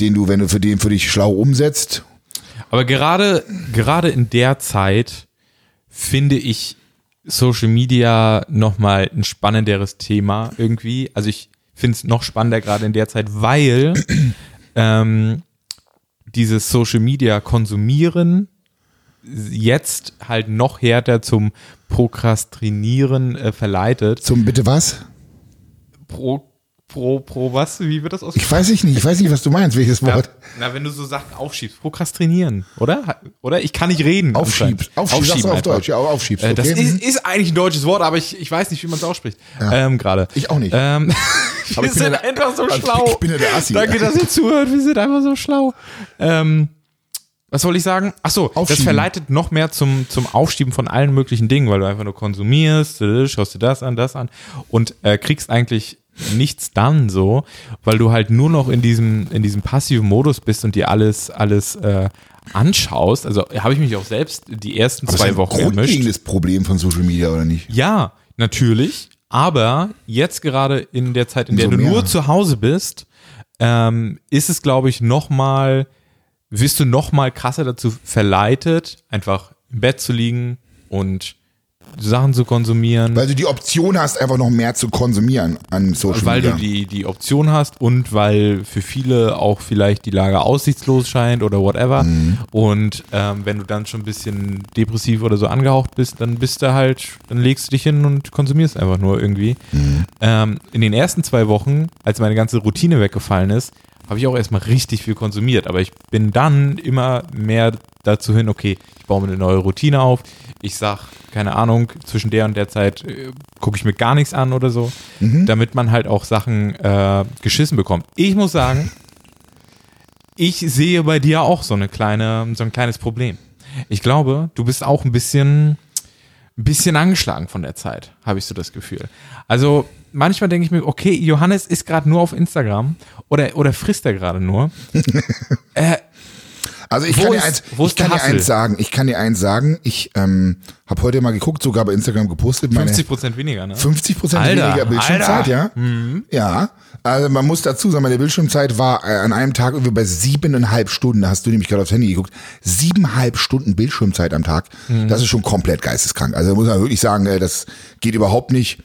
den du, wenn du für den für dich schlau umsetzt. Aber gerade, gerade in der Zeit finde ich Social Media nochmal ein spannenderes Thema irgendwie. Also ich finde es noch spannender gerade in der Zeit, weil ähm, dieses Social Media konsumieren jetzt halt noch härter zum Prokrastinieren äh, verleitet. Zum bitte was? Pro, pro, pro was? Wie wird das aus? Ich weiß ich nicht, ich weiß nicht, was du meinst, welches Na, Wort. na, wenn du so Sachen aufschiebst, prokrastinieren, oder? Oder? Ich kann nicht reden. Aufschiebst. Aufschiebst, sagst du auf einfach. Deutsch, ja, aufschiebst. Äh, Das okay. ist, ist eigentlich ein deutsches Wort, aber ich, ich weiß nicht, wie man es ausspricht. Ähm, Gerade. Ich auch nicht. Ähm, wir sind ja der- einfach so also schlau. ich bin ja der Assi. Danke, dass ihr zuhört. Wir sind einfach so schlau. Ähm, was wollte ich sagen? Ach so, das verleitet noch mehr zum, zum Aufschieben von allen möglichen Dingen, weil du einfach nur konsumierst, schaust dir das an, das an und äh, kriegst eigentlich nichts dann so, weil du halt nur noch in diesem, in diesem passiven Modus bist und dir alles, alles äh, anschaust. Also habe ich mich auch selbst die ersten Das ist zwei ein Wochen gemischt. grundlegendes Problem von Social Media, oder nicht? Ja, natürlich. Aber jetzt gerade in der Zeit, in der Umso du mehr. nur zu Hause bist, ähm, ist es, glaube ich, noch mal, wirst du noch mal krasser dazu verleitet, einfach im Bett zu liegen und Sachen zu konsumieren, Weil du die Option hast, einfach noch mehr zu konsumieren an Social weil Media. du die, die Option hast und weil für viele auch vielleicht die Lage aussichtslos scheint oder whatever. Mhm. Und ähm, wenn du dann schon ein bisschen depressiv oder so angehaucht bist, dann bist du halt, dann legst du dich hin und konsumierst einfach nur irgendwie. Mhm. Ähm, in den ersten zwei Wochen, als meine ganze Routine weggefallen ist, habe ich auch erstmal richtig viel konsumiert. Aber ich bin dann immer mehr dazu hin, okay, ich baue mir eine neue Routine auf. Ich sag, keine Ahnung, zwischen der und der Zeit äh, gucke ich mir gar nichts an oder so, damit man halt auch Sachen äh, geschissen bekommt. Ich muss sagen, ich sehe bei dir auch so eine kleine, so ein kleines Problem. Ich glaube, du bist auch ein bisschen, ein bisschen angeschlagen von der Zeit, habe ich so das Gefühl. Also manchmal denke ich mir, okay, Johannes ist gerade nur auf Instagram oder, oder frisst er gerade nur. Also ich Wo kann dir ist- eins, wo ich kann dir eins sagen. Ich kann dir eins sagen. Ich ähm, habe heute mal geguckt, sogar bei Instagram gepostet. Meine 50 Prozent weniger, ne? 50 Prozent weniger Bildschirmzeit, Alter. Mhm. ja. Ja. Also man muss dazu sagen, meine Bildschirmzeit war äh, an einem Tag irgendwie bei siebeneinhalb Stunden. Da hast du nämlich gerade aufs Handy geguckt. Siebeneinhalb Stunden Bildschirmzeit am Tag. Mhm. Das ist schon komplett geisteskrank. Also muss man wirklich sagen, äh, das geht überhaupt nicht.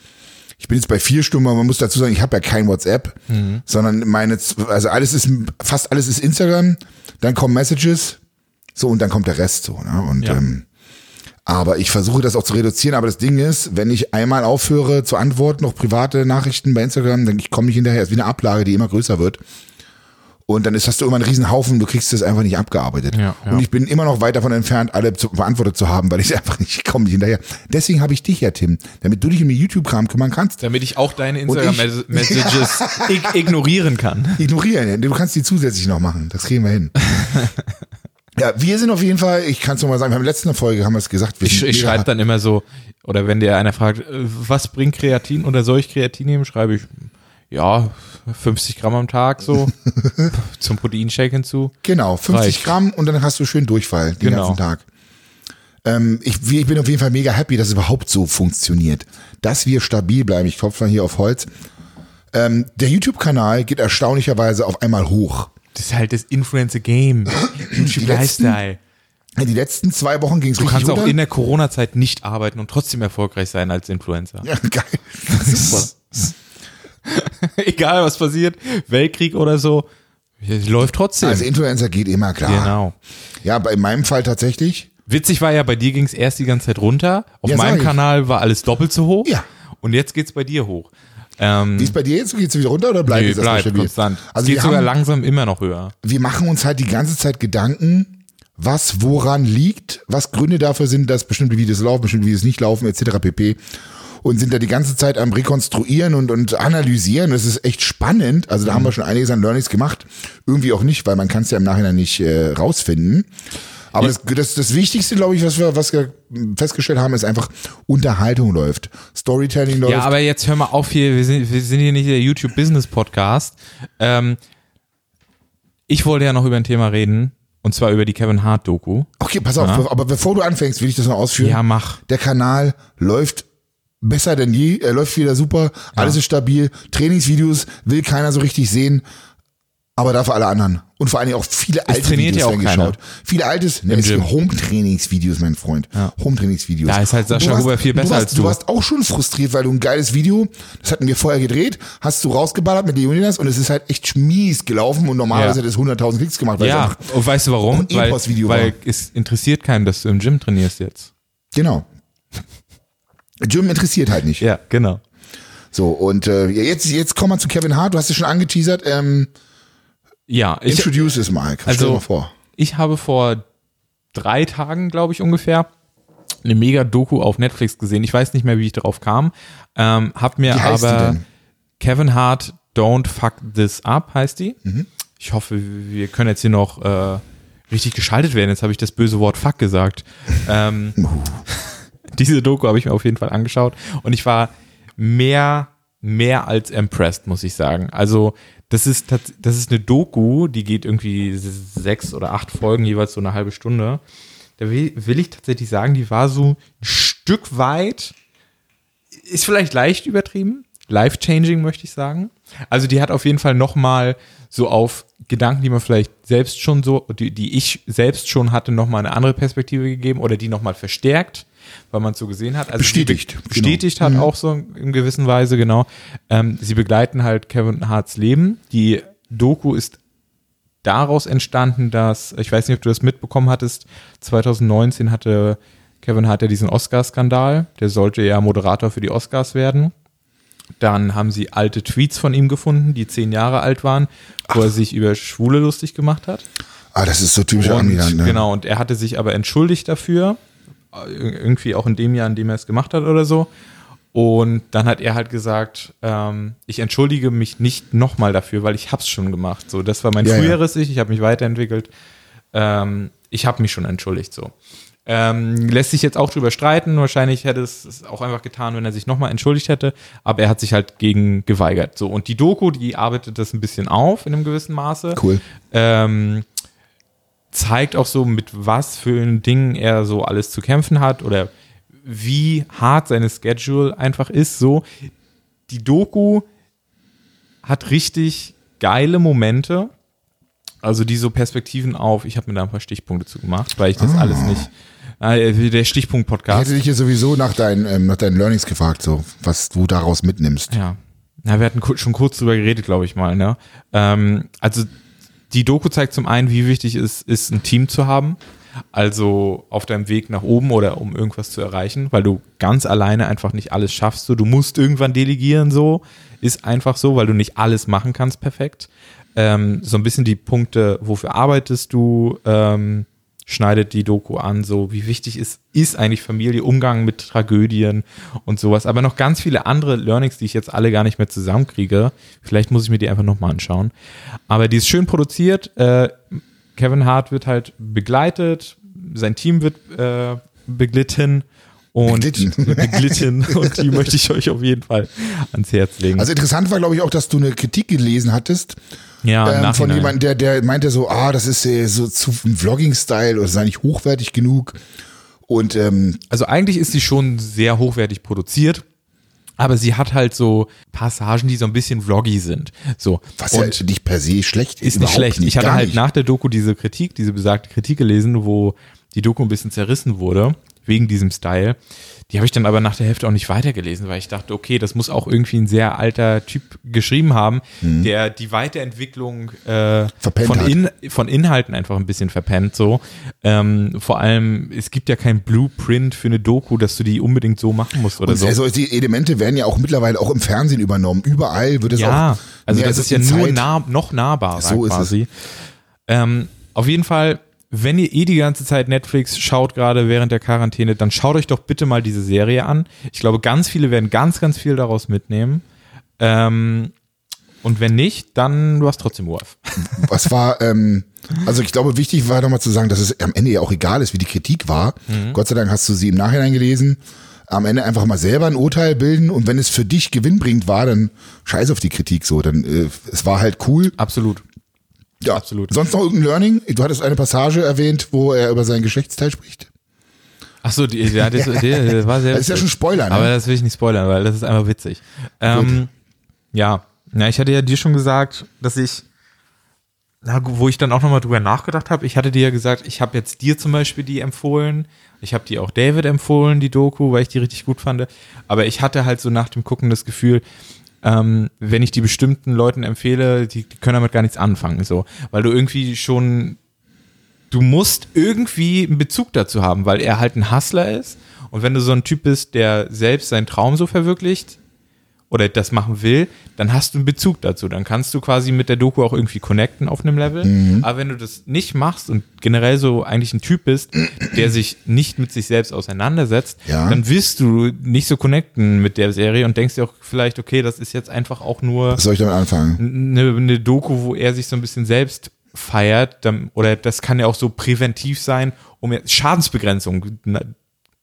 Ich bin jetzt bei vier Stunden, aber man muss dazu sagen, ich habe ja kein WhatsApp, Mhm. sondern meine, also alles ist, fast alles ist Instagram, dann kommen Messages, so und dann kommt der Rest so. Ne? Und Ja. ähm, aber ich versuche das auch zu reduzieren. Aber das Ding ist, wenn ich einmal aufhöre zu antworten, noch private Nachrichten bei Instagram, dann ich komme nicht hinterher. Es ist wie eine Ablage, die immer größer wird. Und dann ist, hast du immer einen riesen Haufen, du kriegst das einfach nicht abgearbeitet. Ja, ja. Und ich bin immer noch weit davon entfernt, alle zu, beantwortet zu haben, weil ich einfach nicht, ich komme nicht hinterher. Deswegen habe ich dich ja, Tim, damit du dich um den YouTube-Kram kümmern kannst. Damit ich auch deine Instagram-Messages ig ignorieren kann. Ignorieren, du kannst die zusätzlich noch machen. Das kriegen wir hin. ja, wir sind auf jeden Fall, ich kann es nochmal sagen, wir haben in der letzten Folge haben wir es gesagt. Wir Ich, ich schreibe dann immer so, oder wenn dir einer fragt, äh, was bringt Kreatin oder soll ich Kreatin nehmen, schreibe ich, ja, 50 Gramm am Tag so zum Proteinshake hinzu. Genau, 50 Reicht. Gramm und dann hast du schön Durchfall den Genau. ganzen Tag. Ähm, ich, ich bin auf jeden Fall mega happy, dass es überhaupt so funktioniert. Dass wir stabil bleiben. Ich klopfe mal hier auf Holz. Ähm, der YouTube-Kanal geht erstaunlicherweise auf einmal hoch. Das ist halt das Influencer-Game. YouTube letzten- Lifestyle. Die letzten zwei Wochen ging es Du richtig kannst auch runter. in der Corona-Zeit nicht arbeiten und trotzdem erfolgreich sein als Influencer. ja, geil. Super. Egal was passiert, Weltkrieg oder so, es läuft trotzdem. Also Influencer geht immer klar. genau. Ja, bei in meinem Fall tatsächlich. Witzig war ja, bei dir ging es erst die ganze Zeit runter. Auf Ja, meinem. Kanal war alles doppelt so hoch. Ja. Und jetzt geht's bei dir hoch. Ähm, Wie ist bei dir jetzt? Geht's wieder runter oder bleibt nee, es bleibt stabil? konstant. Also es geht sogar haben, langsam immer noch höher. wir machen uns halt die ganze Zeit Gedanken, was woran liegt, was Gründe dafür sind, dass bestimmte Videos laufen, bestimmte Videos nicht laufen, etc. pp. Und sind da die ganze Zeit am Rekonstruieren und, und analysieren. Das ist echt spannend. Also da haben wir schon einiges an Learnings gemacht. Irgendwie auch nicht, weil man kann es ja im Nachhinein nicht äh, rausfinden. Aber das, das, das Wichtigste, glaube ich, was wir, was wir festgestellt haben, ist einfach, Unterhaltung läuft. Storytelling läuft. Ja, aber jetzt hör mal auf hier, wir sind, wir sind hier nicht der YouTube Business Podcast. Ähm, ich wollte ja noch über ein Thema reden, und zwar über die Kevin Hart Doku. okay, pass auf, aber bevor du anfängst, will ich das noch ausführen. Ja, mach. Der Kanal läuft besser denn je, er läuft wieder super, alles ist stabil, Trainingsvideos will keiner so richtig sehen, aber dafür alle anderen. Und vor allen Dingen auch viele alte trainiert Videos ja auch werden keiner. geschaut. Viele altes, ne. Home-Trainingsvideos, mein Freund. Home-Trainingsvideos. Da ist halt du Sascha Huber viel du besser warst, als du. Du warst auch schon frustriert, weil du ein geiles Video, das hatten wir vorher gedreht, hast du rausgeballert mit Leonidas und es ist halt echt mies gelaufen und normalerweise Ja. hat es 100.000 Klicks gemacht. Weil Ja, und weißt du warum? Weil, weil war. es interessiert keinen, dass du im Gym trainierst jetzt. genau. Gym interessiert halt nicht. Ja, genau. So, und äh, jetzt, jetzt kommen wir zu Kevin Hart. Du hast es schon angeteasert. Ähm, Ja, ich, introduce es mal. Stell Also- mal vor. ich habe vor drei Tagen, glaube ich, ungefähr, eine Mega-Doku auf Netflix gesehen. Ich weiß nicht mehr, wie ich darauf kam. Ähm, hab mir aber? Kevin Hart Don't Fuck This Up heißt die. Mhm. Ich hoffe, wir können jetzt hier noch äh, richtig geschaltet werden. Jetzt habe ich das böse Wort Fuck gesagt. ähm, diese Doku habe ich mir auf jeden Fall angeschaut und ich war mehr, mehr als impressed, muss ich sagen. Also, das ist, das ist eine Doku, die geht irgendwie sechs oder acht Folgen, jeweils so eine halbe Stunde. Da will, will ich tatsächlich sagen, die war so ein Stück weit, ist vielleicht leicht übertrieben, life-changing, möchte ich sagen. Also, die hat auf jeden Fall nochmal so auf Gedanken, die man vielleicht selbst schon so, die, die ich selbst schon hatte, nochmal eine andere Perspektive gegeben oder die nochmal verstärkt, weil man es so gesehen hat. Also Bestätigt, be- Bestätigt hat auch so in gewisser Weise, genau. Ähm, sie begleiten halt Kevin Harts Leben. Die Doku ist daraus entstanden, dass, ich weiß nicht, ob du das mitbekommen hattest, 2019 hatte Kevin Hart ja diesen Oscar-Skandal. Der sollte ja Moderator für die Oscars werden. Dann haben sie alte Tweets von ihm gefunden, die zehn Jahre alt waren, wo er sich über Schwule lustig gemacht hat. Ah, das ist so typischer Und, Ami dann, ne? Genau, und er hatte sich aber entschuldigt dafür, irgendwie auch in dem Jahr, in dem er es gemacht hat oder so. Und dann hat er halt gesagt, ähm, ich entschuldige mich nicht nochmal dafür, weil ich hab's schon gemacht. So, das war mein Ja, ja. früheres Ich, ich habe mich weiterentwickelt. Ähm, ich habe mich schon entschuldigt. So. Ähm, lässt sich jetzt auch drüber streiten. Wahrscheinlich hätte es es auch einfach getan, wenn er sich nochmal entschuldigt hätte. Aber er hat sich halt gegen geweigert. So. Und die Doku, die arbeitet das ein bisschen auf in einem gewissen Maße Cool. ähm, zeigt auch so, mit was für Dingen er so alles zu kämpfen hat oder wie hart seine Schedule einfach ist. So, die Doku hat richtig geile Momente. Also die so Perspektiven auf, ich habe mir da ein paar Stichpunkte zu gemacht, weil ich das alles nicht. Äh, der Ich Stichpunkt-Podcast. hätte dich hier sowieso nach deinen, ähm, nach deinen Learnings gefragt, so, was du daraus mitnimmst. Ja. Na, wir hatten schon kurz drüber geredet, glaube ich mal. Ne? Ähm, also die Doku zeigt zum einen, wie wichtig es ist, ein Team zu haben. Also auf deinem Weg nach oben oder um irgendwas zu erreichen, weil du ganz alleine einfach nicht alles schaffst. Du musst irgendwann delegieren, so ist einfach so, weil du nicht alles machen kannst perfekt. ähm, so ein bisschen die Punkte, wofür arbeitest du, ähm, schneidet die Doku an, so wie wichtig ist, ist eigentlich Familie, Umgang mit Tragödien und sowas. Aber noch ganz viele andere Learnings, die ich jetzt alle gar nicht mehr zusammenkriege. Vielleicht muss ich mir die einfach nochmal anschauen. Aber die ist schön produziert. Äh, Kevin Hart wird halt begleitet, sein Team wird äh, beglitten. Und Beglitten. und die möchte ich euch auf jeden Fall ans Herz legen. Also interessant war, glaube ich, auch, dass du eine Kritik gelesen hattest ja, ähm, von jemandem, der, der meinte so, ah, das ist äh, so zu Vlogging-Style oder sei nicht hochwertig genug. Und ähm, Also eigentlich ist sie schon sehr hochwertig produziert, aber sie hat halt so Passagen, die so ein bisschen vloggy sind. So. was und ja nicht per se schlecht ist nicht überhaupt schlecht. ich hatte halt nicht. nach der Doku diese Kritik, diese besagte Kritik gelesen, wo die Doku ein bisschen zerrissen wurde, wegen diesem Style. Die habe ich dann aber nach der Hälfte auch nicht weitergelesen, weil ich dachte, okay, das muss auch irgendwie ein sehr alter Typ geschrieben haben, der die Weiterentwicklung äh, Mhm. Von, in, von Inhalten einfach ein bisschen verpennt. So. Ähm, vor allem, es gibt ja kein Blueprint für eine Doku, dass du die unbedingt so machen musst oder Und so. also die Elemente werden ja auch mittlerweile auch im Fernsehen übernommen. Überall wird es Ja, auch. also das ist ja nur nah, noch nahbarer So ist es. quasi. Ähm, auf jeden Fall, wenn ihr eh die ganze Zeit Netflix schaut, gerade während der Quarantäne, dann schaut euch doch bitte mal diese Serie an. Ich glaube, ganz viele werden ganz, ganz viel daraus mitnehmen. Ähm, und wenn nicht, dann du hast trotzdem Urlaub. Was war, ähm, also ich glaube, wichtig war nochmal zu sagen, dass es am Ende ja auch egal ist, wie die Kritik war. Mhm. Gott sei Dank hast du sie im Nachhinein gelesen. Am Ende einfach mal selber ein Urteil bilden und wenn es für dich gewinnbringend war, dann scheiß auf die Kritik so. Dann äh, es war halt cool. Absolut. Ja, absolut. Sonst noch irgendein Learning? Du hattest eine Passage erwähnt, wo er über sein Geschlechtsteil spricht. Ach so, die, ja, das, das war sehr Das ist ja schon Spoiler, ne? Aber das will ich nicht spoilern, weil das ist einfach witzig. Ähm, ja, na, ich hatte ja dir schon gesagt, dass ich, na, wo ich dann auch nochmal drüber nachgedacht habe, ich hatte dir ja gesagt, ich habe jetzt dir zum Beispiel die empfohlen, ich habe die auch David empfohlen, die Doku, weil ich die richtig gut fand. Aber ich hatte halt so nach dem Gucken das Gefühl, ähm, wenn ich die bestimmten Leuten empfehle, die, die können damit gar nichts anfangen, so, weil du irgendwie schon du musst irgendwie einen Bezug dazu haben, weil er halt ein Hustler ist. Und wenn du so ein Typ bist, der selbst seinen Traum so verwirklicht oder das machen will, dann hast du einen Bezug dazu. Dann kannst du quasi mit der Doku auch irgendwie connecten auf einem Level. Mhm. Aber wenn du das nicht machst und generell so eigentlich ein Typ bist, der sich nicht mit sich selbst auseinandersetzt, Ja. dann wirst du nicht so connecten mit der Serie und denkst dir auch vielleicht, okay, das ist jetzt einfach auch nur Was soll ich damit anfangen? eine, eine Doku, wo er sich so ein bisschen selbst feiert, dann, oder das kann ja auch so präventiv sein, um Schadensbegrenzung,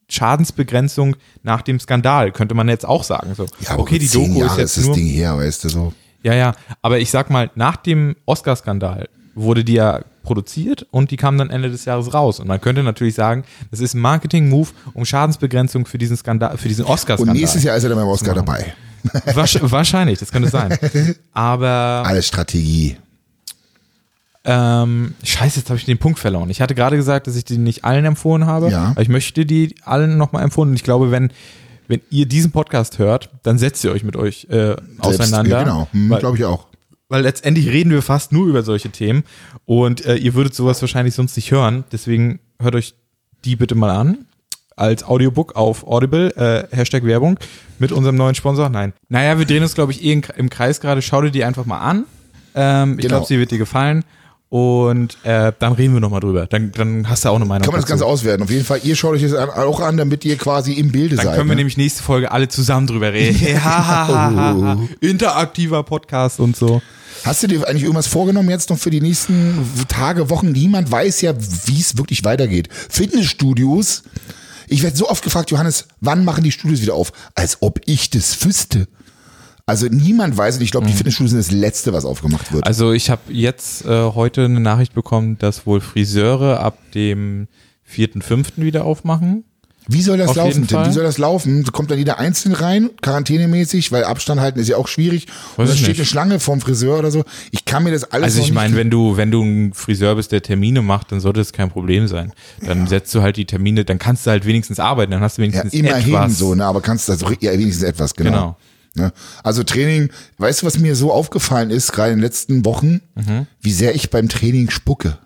Schadensbegrenzung nach dem Skandal, könnte man jetzt auch sagen. So, Ja, aber okay, die zehn Doku Jahre ist jetzt das nur, Ding her, weißt du so. ja, ja, aber ich sag mal, nach dem Oscar-Skandal wurde die ja produziert und die kam dann Ende des Jahres raus. Und man könnte natürlich sagen, das ist ein Marketing-Move, um Schadensbegrenzung für diesen Skandal, für diesen Und Oscar-Skandal. nächstes Jahr ist er dann beim Oscar dabei. Wahrscheinlich, das könnte sein. Aber Alles Strategie. Ähm, scheiße, jetzt habe ich den Punkt verloren. Ich hatte gerade gesagt, dass ich die nicht allen empfohlen habe. Ja. Aber ich möchte die allen nochmal empfohlen. Und ich glaube, wenn, wenn ihr diesen Podcast hört, dann setzt ihr euch mit euch äh, auseinander. Ja, genau, hm, glaube ich auch. weil letztendlich reden wir fast nur über solche Themen. Und äh, ihr würdet sowas wahrscheinlich sonst nicht hören. Deswegen hört euch die bitte mal an. Als Audiobook auf Audible, äh, Hashtag Werbung, mit unserem neuen Sponsor. Nein. Naja, wir drehen uns, glaube ich, eh im Kreis gerade. Schau dir die einfach mal an. Ähm, ich Genau. glaube, sie wird dir gefallen. Und äh, dann reden wir nochmal drüber. Dann, dann hast du auch eine Meinung. Kann man das. Ganze auswerten. Auf jeden Fall, ihr schaut euch das auch an, damit ihr quasi im Bilde Dann seid. können wir ne? nämlich nächste Folge alle zusammen drüber reden. Ja, ha. Interaktiver Podcast und so. Hast du dir eigentlich irgendwas vorgenommen jetzt noch für die nächsten Tage, Wochen? Niemand weiß ja, wie es wirklich weitergeht. Fitnessstudios. Ich werde so oft gefragt, Johannes, wann machen die Studios wieder auf? Als ob ich das wüsste. Also niemand weiß und ich glaube, die Fitnessstudios sind das Letzte, was aufgemacht wird. Mhm. Also ich habe jetzt äh, heute eine Nachricht bekommen, dass wohl Friseure ab dem 4.5. wieder aufmachen. Wie soll das auf laufen, Tim? Wie soll das laufen? Kommt dann jeder einzeln rein, quarantänemäßig, weil Abstand halten ist ja auch schwierig. Und Weiß dann ich steht nicht. eine Schlange vorm Friseur oder so. Ich kann mir das alles Also ich meine, wenn du, wenn du ein Friseur bist, der Termine macht, dann sollte es kein Problem sein. Dann setzt du halt die Termine, dann kannst du halt wenigstens arbeiten, dann hast du Ja, wenigstens immerhin etwas. so, ne? Aber kannst das ja, wenigstens etwas, genau. Genau. Ne? Also Training, weißt du, was mir so aufgefallen ist, gerade in den letzten Wochen, Mhm. wie sehr ich beim Training spucke.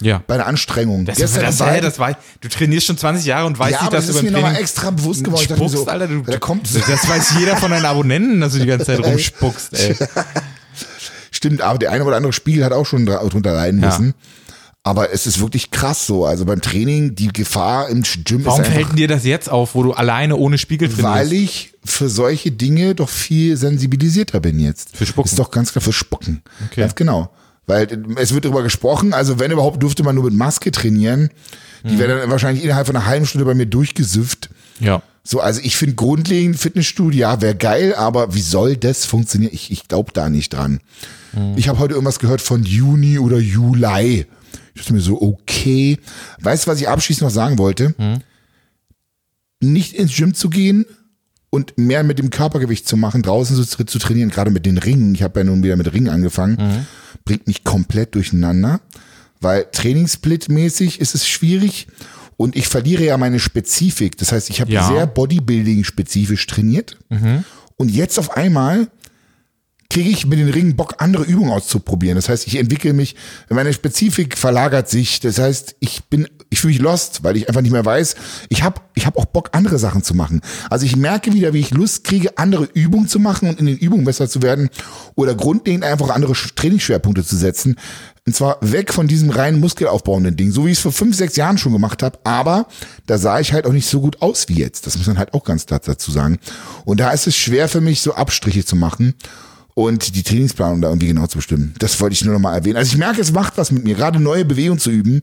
Ja. Bei der Anstrengung. Das, Gestern das, Wald- das, war, du trainierst schon 20 Jahre und weißt ja, nicht, dass das du ist beim mir nochmal Training extra bewusst geworden. Mir spuckst, so, Alter. Du, da kommt, das weiß jeder von deinen Abonnenten, dass du die ganze Zeit rumspuckst, ey. Stimmt, aber der eine oder andere Spiegel hat auch schon drunter leiden Ja. Aber es ist wirklich krass so. Also beim Training, die Gefahr im Gym Warum ist einfach, fällt denn dir das jetzt auf, wo du alleine ohne Spiegel trainierst? weil ich für solche Dinge doch viel sensibilisierter bin jetzt. Für Spucken. Ist doch ganz klar für Spucken. Okay. Ganz genau. Weil es wird darüber gesprochen, also wenn überhaupt dürfte man nur mit Maske trainieren. Mhm. Die wäre dann wahrscheinlich innerhalb von einer halben Stunde bei mir durchgesüfft. Ja. So, also ich finde grundlegend Fitnessstudio, ja, wäre geil, aber wie soll das funktionieren? Ich, ich glaube da nicht dran. Ich habe heute irgendwas gehört von Juni oder Juli. Ich dachte mir so, okay. Weißt du, was ich abschließend noch sagen wollte? Nicht ins Gym zu gehen und mehr mit dem Körpergewicht zu machen, draußen so zu, zu trainieren, gerade mit den Ringen. Ich habe ja nun wieder mit Ringen angefangen, bringt mich komplett durcheinander, weil Trainingssplit-mäßig ist es schwierig und ich verliere ja meine Spezifik. Das heißt, ich habe Ja. sehr Bodybuilding-spezifisch trainiert und jetzt auf einmal kriege ich mit den Ringen Bock, andere Übungen auszuprobieren. Das heißt, ich entwickle mich, meine Spezifik verlagert sich. Das heißt, ich bin, ich fühle mich lost, weil ich einfach nicht mehr weiß. Ich habe ich hab auch Bock, andere Sachen zu machen. Also ich merke wieder, wie ich Lust kriege, andere Übungen zu machen und in den Übungen besser zu werden oder grundlegend einfach andere Sch- Trainingsschwerpunkte zu setzen. Und zwar weg von diesem rein muskelaufbauenden Ding, so wie ich es vor fünf, sechs Jahren schon gemacht habe. Aber da sah ich halt auch nicht so gut aus wie jetzt. Das muss man halt auch ganz dazu sagen. Und da ist es schwer für mich, so Abstriche zu machen und die Trainingsplanung da irgendwie genau zu bestimmen. Das wollte ich nur noch mal erwähnen. Also ich merke, es macht was mit mir, gerade neue Bewegungen zu üben.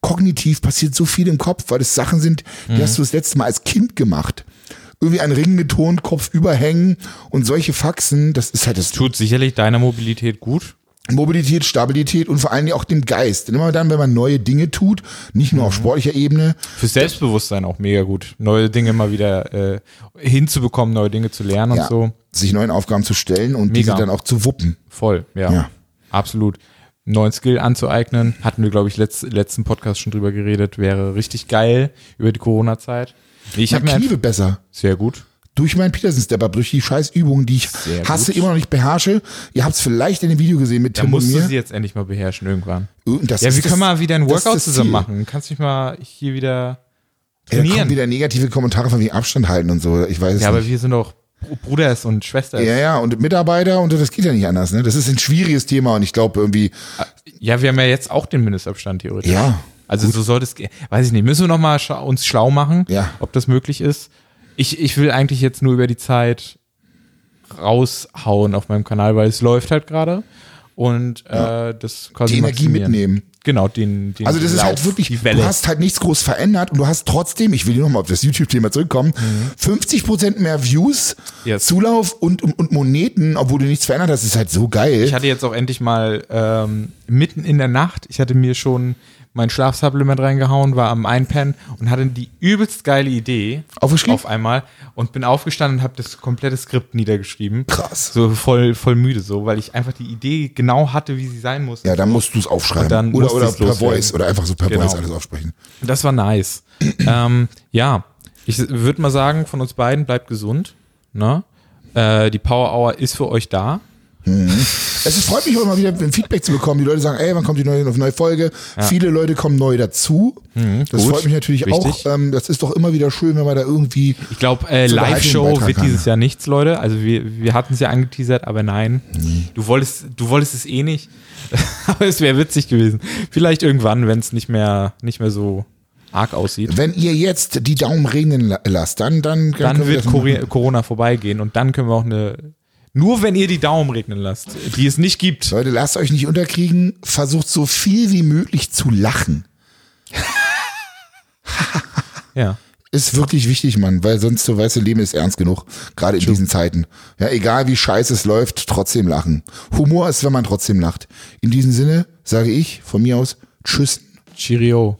Kognitiv passiert so viel im Kopf, weil das Sachen sind, die hast du das letzte Mal als Kind gemacht. Irgendwie einen Ring betont, Kopf überhängen und solche Faxen, das ist halt das Tut sicherlich deiner Mobilität gut. Mobilität, Stabilität und vor allen Dingen auch dem Geist. Denn immer dann, wenn man neue Dinge tut, nicht nur auf sportlicher Ebene, Fürs Selbstbewusstsein auch mega gut. Neue Dinge mal wieder äh, hinzubekommen, neue Dinge zu lernen und ja, so. sich neuen Aufgaben zu stellen und diese Mega. dann auch zu wuppen. Voll, ja. Ja. Absolut. Neuen Skill anzueignen, hatten wir, glaube ich, letzt, letzten Podcast schon drüber geredet, wäre richtig geil über die Corona-Zeit. Ich habe Mein mir Knie wird besser. sehr gut. Durch meinen Peterson-Step-Up, durch die scheiß Übungen, die ich Sehr hasse, gut. immer noch nicht beherrsche. Ihr habt es vielleicht in dem Video gesehen mit Da Tim und musst du sie jetzt endlich mal beherrschen irgendwann. Und das Ja, wir das- können mal wieder ein Workout zusammen machen. Kannst mich mal hier wieder Ja, da kommen trainieren. wieder negative Kommentare von wegen Abstand halten und so. Ich weiß es Ja, aber nicht. wir sind doch Br- Bruders und Schwestern. Ja, ja, und Mitarbeiter und das geht ja nicht anders. Ne? Das ist ein schwieriges Thema und ich glaube irgendwie, Ja, wir haben ja jetzt auch den Mindestabstand theoretisch. ja, Also so sollte es gehen. Weiß ich nicht. Müssen wir noch mal scha uns schlau machen, Ja. ob das möglich ist. Ich, ich will eigentlich jetzt nur über die Zeit raushauen auf meinem Kanal, weil es läuft halt gerade und äh, das quasi die Energie mitnehmen. Genau, den, den Also das ist Lauf, halt wirklich, die du hast halt nichts groß verändert und du hast trotzdem, ich will hier nochmal auf das YouTube-Thema zurückkommen, 50% mehr Views, Mhm. Yes. Zulauf und, und, Moneten, obwohl du nichts verändert hast, ist halt so geil. Ich hatte jetzt auch endlich mal ähm, mitten in der Nacht, ich hatte mir schon mein Schlafsupplement reingehauen, war am Einpennen und hatte die übelst geile Idee Aufgeschrieben? auf einmal und bin aufgestanden und habe das komplette Skript niedergeschrieben. Krass. So voll, voll müde so, weil ich einfach die Idee genau hatte, wie sie sein muss. Ja, dann musst du es aufschreiben. Oder oder per. Voice oder einfach so per Genau. Voice alles aufsprechen. Das war nice. ähm, ja, ich würde mal sagen, von uns beiden bleibt gesund. Ne? Äh, die Power Hour ist für euch da. Es ist, freut mich auch immer wieder ein Feedback zu bekommen. Die Leute sagen, ey, wann kommt die neue, neue Folge? Viele Leute kommen neu dazu. das Mhm. gut. freut mich natürlich Wichtig. auch. Ähm, das ist doch immer wieder schön, wenn man da irgendwie. Ich glaube, äh, Live-Show wird kann. dieses Jahr nichts, Leute. Also wir, wir hatten es ja angeteasert, aber nein. Du wolltest, du wolltest es eh nicht. aber es wäre witzig gewesen. Vielleicht irgendwann, wenn es nicht mehr, nicht mehr so arg aussieht. Wenn ihr jetzt die Daumen regnen la- lasst, dann, dann, Dann können wir wird das Corona vorbeigehen und dann können wir auch eine. Nur wenn ihr die Daumen regnen lasst, die es nicht gibt. Leute, lasst euch nicht unterkriegen. Versucht so viel wie möglich zu lachen. Ja. Ist wirklich wichtig, Mann, weil sonst, so weißt du, Leben ist ernst genug. Gerade in diesen Zeiten. Ja, egal wie scheiße es läuft, trotzdem lachen. Humor ist, wenn man trotzdem lacht. In diesem Sinne sage ich von mir aus Tschüss. Cheerio.